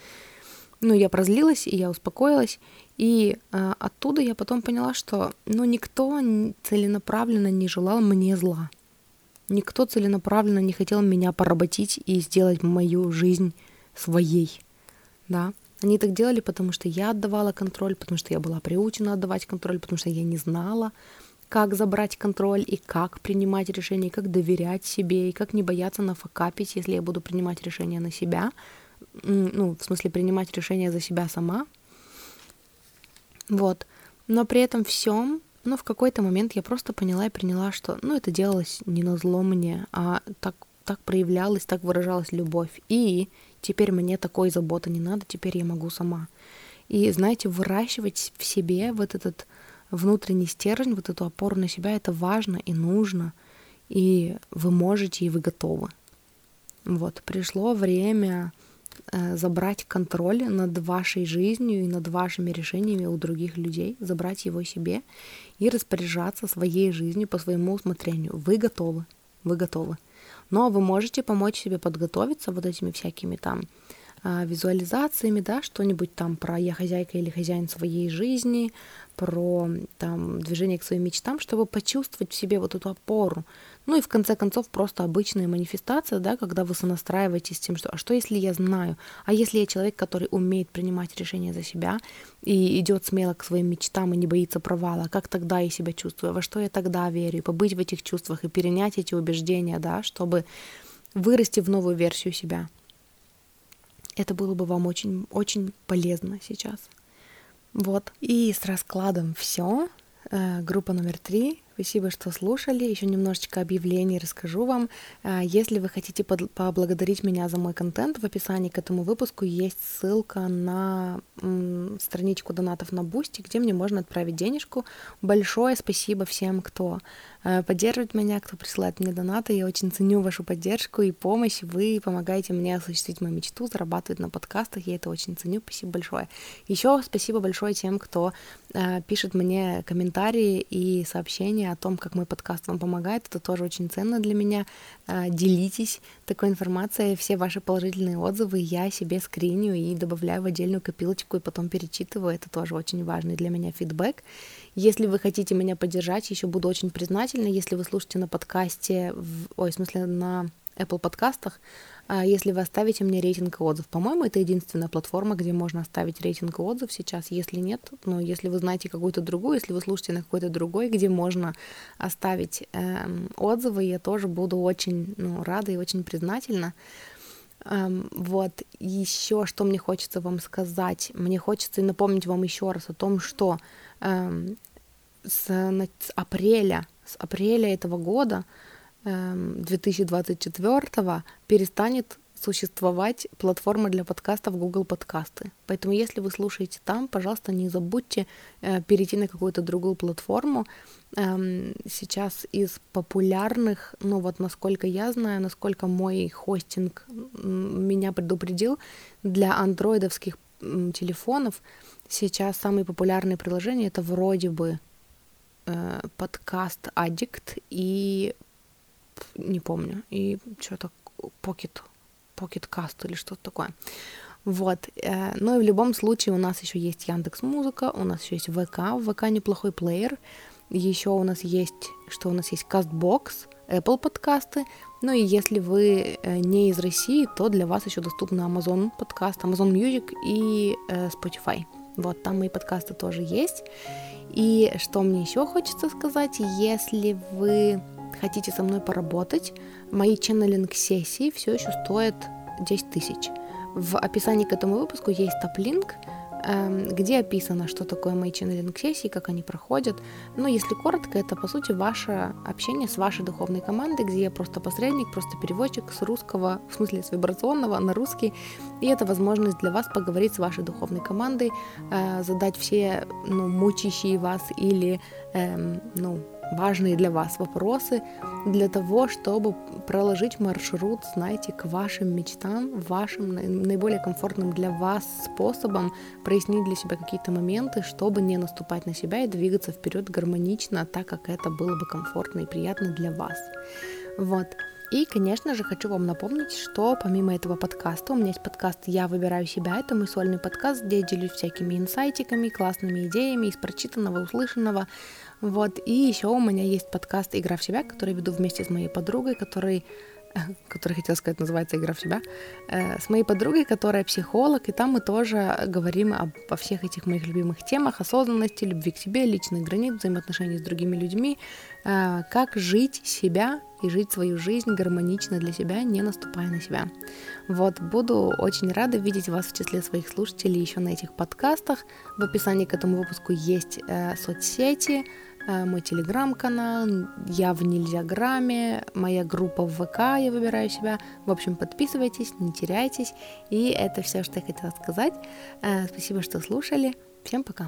ну, я прозлилась, и я успокоилась, и э, оттуда я потом поняла, что, ну, никто целенаправленно не желал мне зла. Никто целенаправленно не хотел меня поработить и сделать мою жизнь своей, да. Они так делали, потому что я отдавала контроль, потому что я была приучена отдавать контроль, потому что я не знала, как забрать контроль и как принимать решения, и как доверять себе, и как не бояться нафакапить, если я буду принимать решения на себя – ну, в смысле, принимать решения за себя сама. Вот. Но при этом всем, ну, в какой-то момент я просто поняла и приняла, что, ну, это делалось не на зло мне, а так, так проявлялась, так выражалась любовь. И теперь мне такой заботы не надо, теперь я могу сама. И, знаете, выращивать в себе вот этот внутренний стержень, вот эту опору на себя, это важно и нужно, и вы можете, и вы готовы. Вот, пришло время э, забрать контроль над вашей жизнью и над вашими решениями у других людей, забрать его себе и распоряжаться своей жизнью по своему усмотрению. Вы готовы, вы готовы. Но вы можете помочь себе подготовиться вот этими всякими там а, визуализациями, да, что-нибудь там про я хозяйка или хозяин своей жизни, про там движение к своим мечтам, чтобы почувствовать в себе вот эту опору. Ну и в конце концов просто обычная манифестация, да, когда вы сонастраиваетесь с тем, что а что если я знаю, а если я человек, который умеет принимать решения за себя и идет смело к своим мечтам и не боится провала, как тогда я себя чувствую, во что я тогда верю, и побыть в этих чувствах и перенять эти убеждения, да, чтобы вырасти в новую версию себя. Это было бы вам очень, очень полезно сейчас. Вот. И с раскладом все. Э, группа номер три. Спасибо, что слушали. Еще немножечко объявлений расскажу вам. Э, если вы хотите поблагодарить меня за мой контент, в описании к этому выпуску есть ссылка на страничку донатов на Boosty, где мне можно отправить денежку. Большое спасибо всем, кто поддерживать меня, кто присылает мне донаты. Я очень ценю вашу поддержку и помощь. Вы помогаете мне осуществить мою мечту, зарабатывать на подкастах. Я это очень ценю. Спасибо большое. Еще спасибо большое тем, кто э, пишет мне комментарии и сообщения о том, как мой подкаст вам помогает. Это тоже очень ценно для меня. Э, делитесь такой информацией. Все ваши положительные отзывы я себе скриню и добавляю в отдельную копилочку и потом перечитываю. Это тоже очень важный для меня фидбэк. Если вы хотите меня поддержать, еще буду очень признательна, если вы слушаете на подкасте, в, ой, в смысле на Apple подкастах, а, если вы оставите мне рейтинг и отзыв. По-моему, это единственная платформа, где можно оставить рейтинг и отзыв сейчас. Если нет, но если вы знаете какую-то другую, если вы слушаете на какой-то другой, где можно оставить э, отзывы, я тоже буду очень ну, рада и очень признательна. Um, вот, еще что мне хочется вам сказать. Мне хочется напомнить вам еще раз о том, что с, с апреля, с апреля этого года, um, 2024, перестанет существовать платформа для подкастов Google Подкасты. Поэтому, если вы слушаете там, пожалуйста, не забудьте э, перейти на какую-то другую платформу. Эм, сейчас из популярных, ну вот насколько я знаю, насколько мой хостинг меня предупредил, для андроидовских телефонов сейчас самые популярные приложения это вроде бы э, подкаст Addict и не помню, и что-то Pocket Pocket Cast или что-то такое. Вот. Э, ну и в любом случае у нас еще есть Яндекс Музыка, у нас еще есть ВК, в ВК неплохой плеер. Еще у нас есть, что у нас есть Castbox, Apple подкасты. Ну и если вы э, не из России, то для вас еще доступны Amazon подкаст, Amazon Music и э, Spotify. Вот, там мои подкасты тоже есть. И что мне еще хочется сказать, если вы хотите со мной поработать, мои ченнелинг-сессии все еще стоят 10 тысяч. В описании к этому выпуску есть топ-линк, где описано, что такое мои ченнелинг-сессии, как они проходят. Но если коротко, это по сути ваше общение с вашей духовной командой, где я просто посредник, просто переводчик с русского, в смысле с вибрационного на русский. И это возможность для вас поговорить с вашей духовной командой, э, задать все ну, мучащие вас или эм, ну, важные для вас вопросы для того, чтобы проложить маршрут, знаете, к вашим мечтам, вашим наиболее комфортным для вас способом прояснить для себя какие-то моменты, чтобы не наступать на себя и двигаться вперед гармонично, так как это было бы комфортно и приятно для вас. Вот. И, конечно же, хочу вам напомнить, что помимо этого подкаста, у меня есть подкаст «Я выбираю себя». Это мой сольный подкаст, где я делюсь всякими инсайтиками, классными идеями из прочитанного, услышанного, вот, и еще у меня есть подкаст «Игра в себя», который веду вместе с моей подругой, который который хотел сказать, называется «Игра в себя», э, с моей подругой, которая психолог, и там мы тоже говорим обо всех этих моих любимых темах, осознанности, любви к себе, личных границ, взаимоотношений с другими людьми, э, как жить себя и жить свою жизнь гармонично для себя, не наступая на себя. Вот, буду очень рада видеть вас в числе своих слушателей еще на этих подкастах. В описании к этому выпуску есть э, соцсети, мой телеграм-канал, я в Нельзяграме, моя группа в ВК, я выбираю себя. В общем, подписывайтесь, не теряйтесь. И это все, что я хотела сказать. Э, спасибо, что слушали. Всем пока.